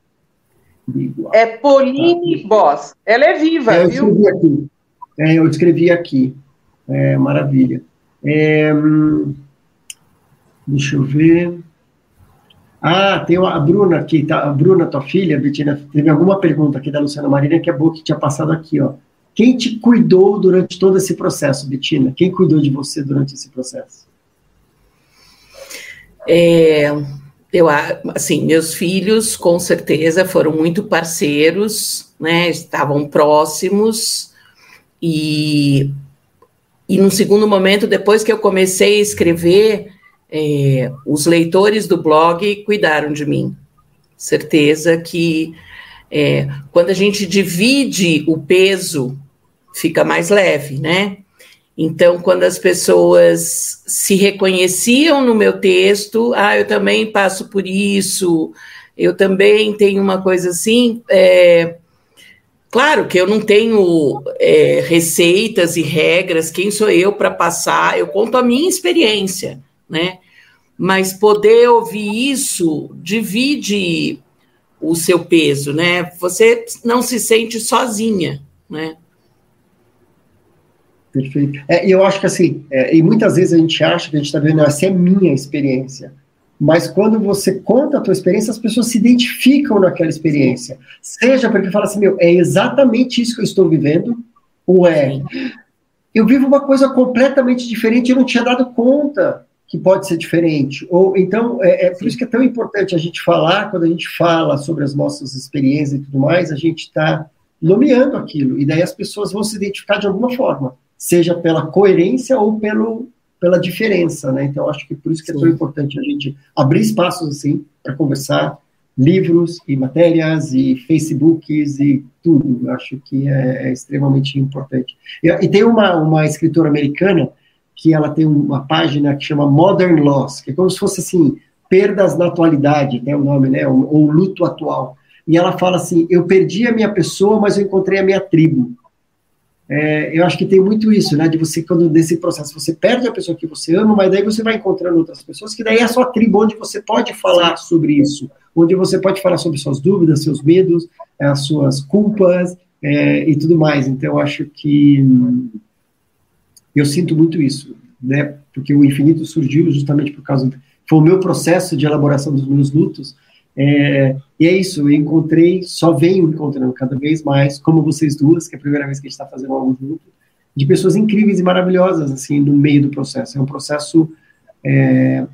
É Pauline tá. Boss. Ela é viva, é, eu viu? Escrevi aqui. É, eu escrevi aqui. É, maravilha. É, hum, deixa eu ver. Ah, tem a Bruna aqui, tá? A Bruna, tua filha, Betina, teve alguma pergunta aqui da Luciana Marina que é boa que tinha passado aqui, ó. Quem te cuidou durante todo esse processo, Betina? Quem cuidou de você durante esse processo? É, eu, assim, meus filhos, com certeza, foram muito parceiros, né? Estavam próximos e e no segundo momento, depois que eu comecei a escrever, é, os leitores do blog cuidaram de mim. Certeza que é, quando a gente divide o peso, fica mais leve, né? Então, quando as pessoas se reconheciam no meu texto, ah, eu também passo por isso, eu também tenho uma coisa assim. É, claro que eu não tenho é, receitas e regras, quem sou eu para passar? Eu conto a minha experiência né? Mas poder ouvir isso divide o seu peso, né? Você não se sente sozinha, né? Perfeito. É, eu acho que assim, é, e muitas vezes a gente acha que a gente está vendo, essa é minha experiência. Mas quando você conta a tua experiência, as pessoas se identificam naquela experiência. Seja porque fala assim, meu, é exatamente isso que eu estou vivendo, ou é, eu vivo uma coisa completamente diferente, eu não tinha dado conta que pode ser diferente. Ou então é, é, por isso que é tão importante a gente falar quando a gente fala sobre as nossas experiências e tudo mais, a gente está nomeando aquilo e daí as pessoas vão se identificar de alguma forma, seja pela coerência ou pelo pela diferença, né? Então acho que por isso que é tão importante a gente abrir espaços assim para conversar, livros e matérias e Facebooks e tudo. Eu acho que é, é extremamente importante. E, e tem uma uma escritora americana que ela tem uma página que chama Modern Loss, que é como se fosse assim, perdas na atualidade, né, o nome, né, ou, ou luto atual. E ela fala assim, eu perdi a minha pessoa, mas eu encontrei a minha tribo. É, eu acho que tem muito isso, né, de você, quando nesse processo, você perde a pessoa que você ama, mas daí você vai encontrando outras pessoas, que daí é a sua tribo, onde você pode falar sobre isso, onde você pode falar sobre suas dúvidas, seus medos, as suas culpas, é, e tudo mais. Então, eu acho que eu sinto muito isso, né? Porque o infinito surgiu justamente por causa. Foi o meu processo de elaboração dos meus lutos. É, e é isso, eu encontrei, só venho encontrando cada vez mais, como vocês duas, que é a primeira vez que a gente está fazendo algo junto, de pessoas incríveis e maravilhosas, assim, no meio do processo. É um processo. É,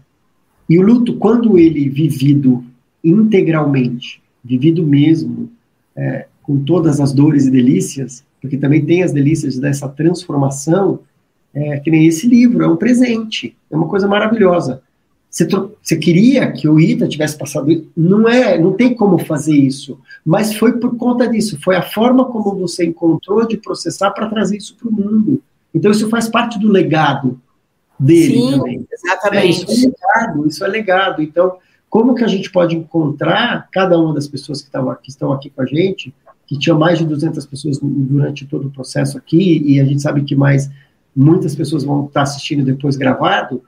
e o luto, quando ele vivido integralmente, vivido mesmo, é, com todas as dores e delícias, porque também tem as delícias dessa transformação, é, que nem esse livro, é um presente, é uma coisa maravilhosa. Você, você, queria que o Ita tivesse passado não é, não tem como fazer isso, mas foi por conta disso, foi a forma como você encontrou de processar para trazer isso para o mundo. Então isso faz parte do legado dele Sim, também. Exatamente. É, isso é legado, isso é legado. Então, como que a gente pode encontrar cada uma das pessoas que, tavam, que estão aqui com a gente, que tinha mais de 200 pessoas durante todo o processo aqui, e a gente sabe que mais muitas pessoas vão estar assistindo depois gravado,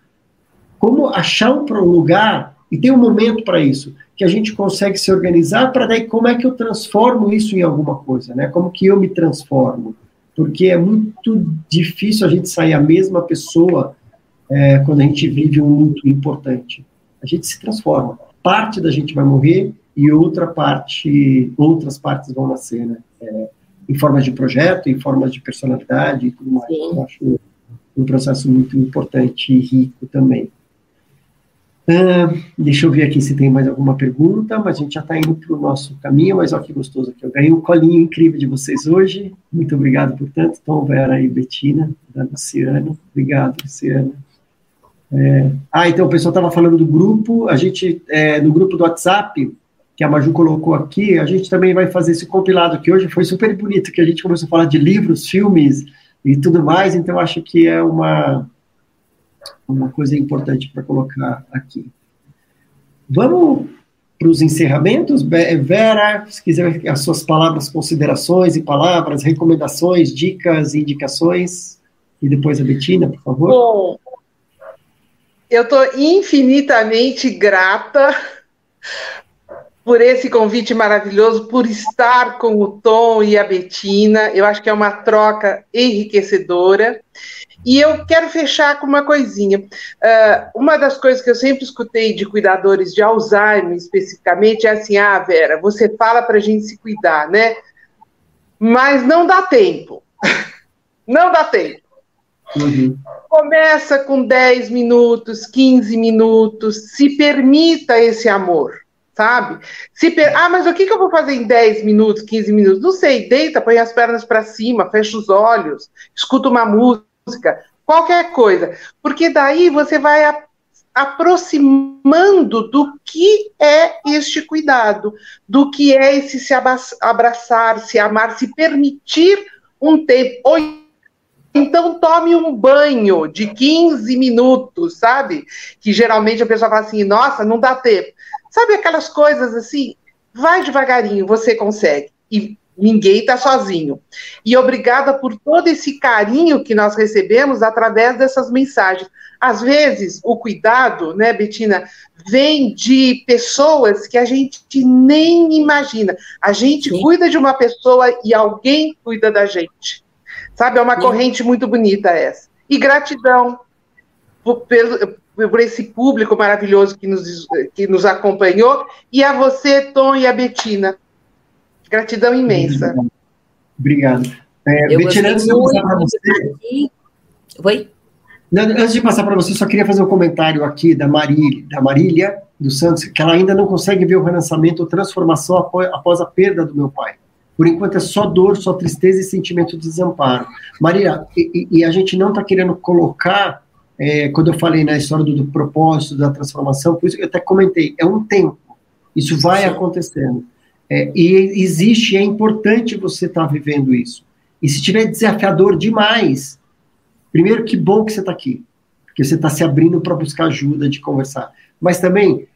como achar um lugar, e tem um momento para isso, que a gente consegue se organizar para daí como é que eu transformo isso em alguma coisa, né? Como que eu me transformo? Porque é muito difícil a gente sair a mesma pessoa é, quando a gente vive um luto importante. A gente se transforma. Parte da gente vai morrer e outra parte, outras partes vão nascer, né? É, em formas de projeto, em formas de personalidade e tudo mais. Sim. Eu acho um processo muito importante e rico também. Uh, deixa eu ver aqui se tem mais alguma pergunta, mas a gente já está indo para o nosso caminho, mas olha que gostoso aqui. Eu ganhei um colinho incrível de vocês hoje. Muito obrigado por tanto, Tom, Vera e Betina, da Luciana. Obrigado, Luciana. É, ah, então o pessoal estava falando do grupo, a gente, é, no grupo do WhatsApp, que a Maju colocou aqui, a gente também vai fazer esse compilado que hoje foi super bonito, que a gente começou a falar de livros, filmes e tudo mais, então acho que é uma, uma coisa importante para colocar aqui. Vamos para os encerramentos. Vera, se quiser as suas palavras, considerações e palavras, recomendações, dicas, indicações, e depois a Betina, por favor. Bom, eu estou infinitamente grata por esse convite maravilhoso, por estar com o Tom e a Betina. Eu acho que é uma troca enriquecedora. E eu quero fechar com uma coisinha. Uh, uma das coisas que eu sempre escutei de cuidadores de Alzheimer, especificamente, é assim: ah, Vera, você fala para a gente se cuidar, né? Mas não dá tempo. não dá tempo. Uhum. Começa com 10 minutos, 15 minutos, se permita esse amor, sabe? Se per... Ah, mas o que, que eu vou fazer em 10 minutos, 15 minutos? Não sei, deita, põe as pernas para cima, fecha os olhos, escuta uma música, qualquer coisa. Porque daí você vai a... aproximando do que é este cuidado, do que é esse se abraçar, se amar, se permitir um tempo. Então tome um banho de 15 minutos, sabe? Que geralmente a pessoa fala assim, nossa, não dá tempo. Sabe aquelas coisas assim? Vai devagarinho, você consegue. E ninguém está sozinho. E obrigada por todo esse carinho que nós recebemos através dessas mensagens. Às vezes, o cuidado, né, Betina, vem de pessoas que a gente nem imagina. A gente Sim. cuida de uma pessoa e alguém cuida da gente. Sabe, é uma corrente muito bonita essa. E gratidão por, por, esse público maravilhoso que nos, que nos acompanhou, e a você, Tom e a Betina. Gratidão imensa. Obrigado. É, Betina, antes de passar para você. Oi? Antes de passar para você, só queria fazer um comentário aqui da Marília, da Marília dos Santos, que ela ainda não consegue ver o renascimento ou transformação após, a perda do meu pai. Por enquanto é só dor, só tristeza e sentimento de desamparo. Maria, e, e a gente não está querendo colocar, é, quando eu falei na história do, do, propósito, da transformação, por isso que eu até comentei, é um tempo. Isso vai Sim. acontecendo. É, e existe, é importante você estar tá vivendo isso. E se tiver desafiador demais, primeiro, que bom que você está aqui, porque você está se abrindo para buscar ajuda, de conversar. Mas também,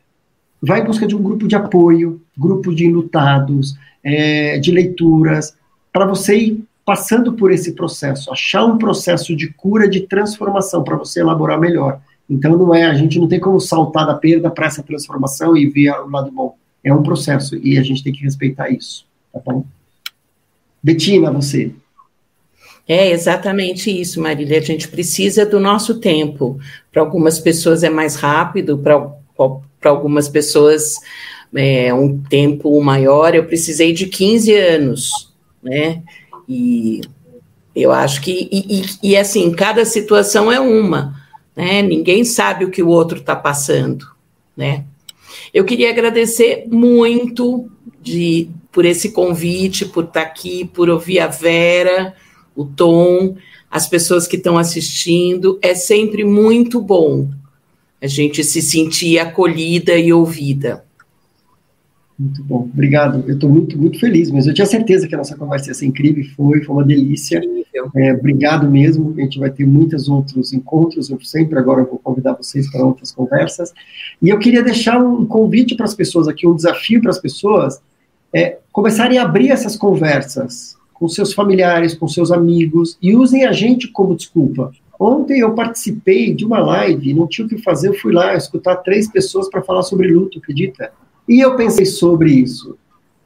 vai em busca de um grupo de apoio, grupo de enlutados, é, de leituras, para você ir passando por esse processo, achar um processo de cura, de transformação, para você elaborar melhor. Então, não é, a gente não tem como saltar da perda para essa transformação e ver o lado bom. É um processo e a gente tem que respeitar isso, tá bom? Betina, você. É exatamente isso, Marília. A gente precisa do nosso tempo. Para algumas pessoas é mais rápido, para algumas pessoas é, um tempo maior, eu precisei de 15 anos, né? E eu acho que, e, e, e assim, cada situação é uma, né? Ninguém sabe o que o outro está passando, né? Eu queria agradecer muito de, por esse convite, por estar tá aqui, por ouvir a Vera, o Tom, as pessoas que estão assistindo. É sempre muito bom a gente se sentir acolhida e ouvida. Muito bom, obrigado. Eu estou muito, muito feliz, mas eu tinha certeza que a nossa conversa ia ser incrível, foi, foi uma delícia. É, obrigado mesmo. A gente vai ter muitos outros encontros. Eu sempre agora vou convidar vocês para outras conversas. E eu queria deixar um convite para as pessoas aqui, um desafio para as pessoas, é, começarem a abrir essas conversas com seus familiares, com seus amigos e usem a gente como desculpa. Ontem eu participei de uma live, não tinha o que fazer, eu fui lá escutar três pessoas para falar sobre luto, acredita? E eu pensei sobre isso.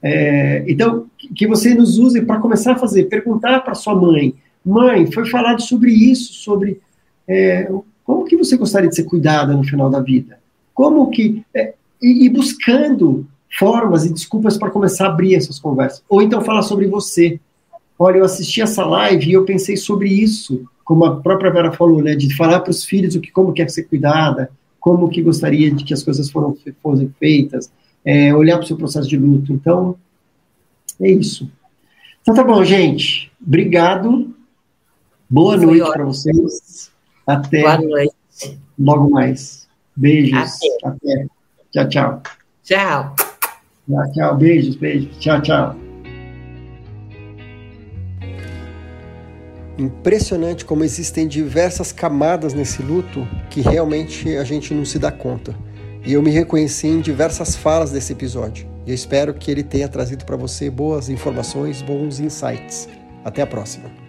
É, então, que você nos use para começar a fazer, perguntar para sua mãe, mãe, foi falado sobre isso, sobre é, como que você gostaria de ser cuidada no final da vida? Como que... É, e, e buscando formas e desculpas para começar a abrir essas conversas. Ou então falar sobre você. Olha, eu assisti essa live e eu pensei sobre isso, como a própria Vera falou, né, de falar para os filhos o que, como quer ser cuidada, como que gostaria de que as coisas foram, fossem feitas, é, olhar para o seu processo de luto. Então, é isso. Então tá bom, gente. Obrigado. Boa Foi noite para vocês. Até Boa noite. logo mais. Beijos. Até. Até. Tchau, tchau. Tchau. Tchau, tchau. Beijos, beijos. Tchau, tchau. Impressionante como existem diversas camadas nesse luto que realmente a gente não se dá conta. E eu me reconheci em diversas falas desse episódio. E eu espero que ele tenha trazido para você boas informações, bons insights. Até a próxima.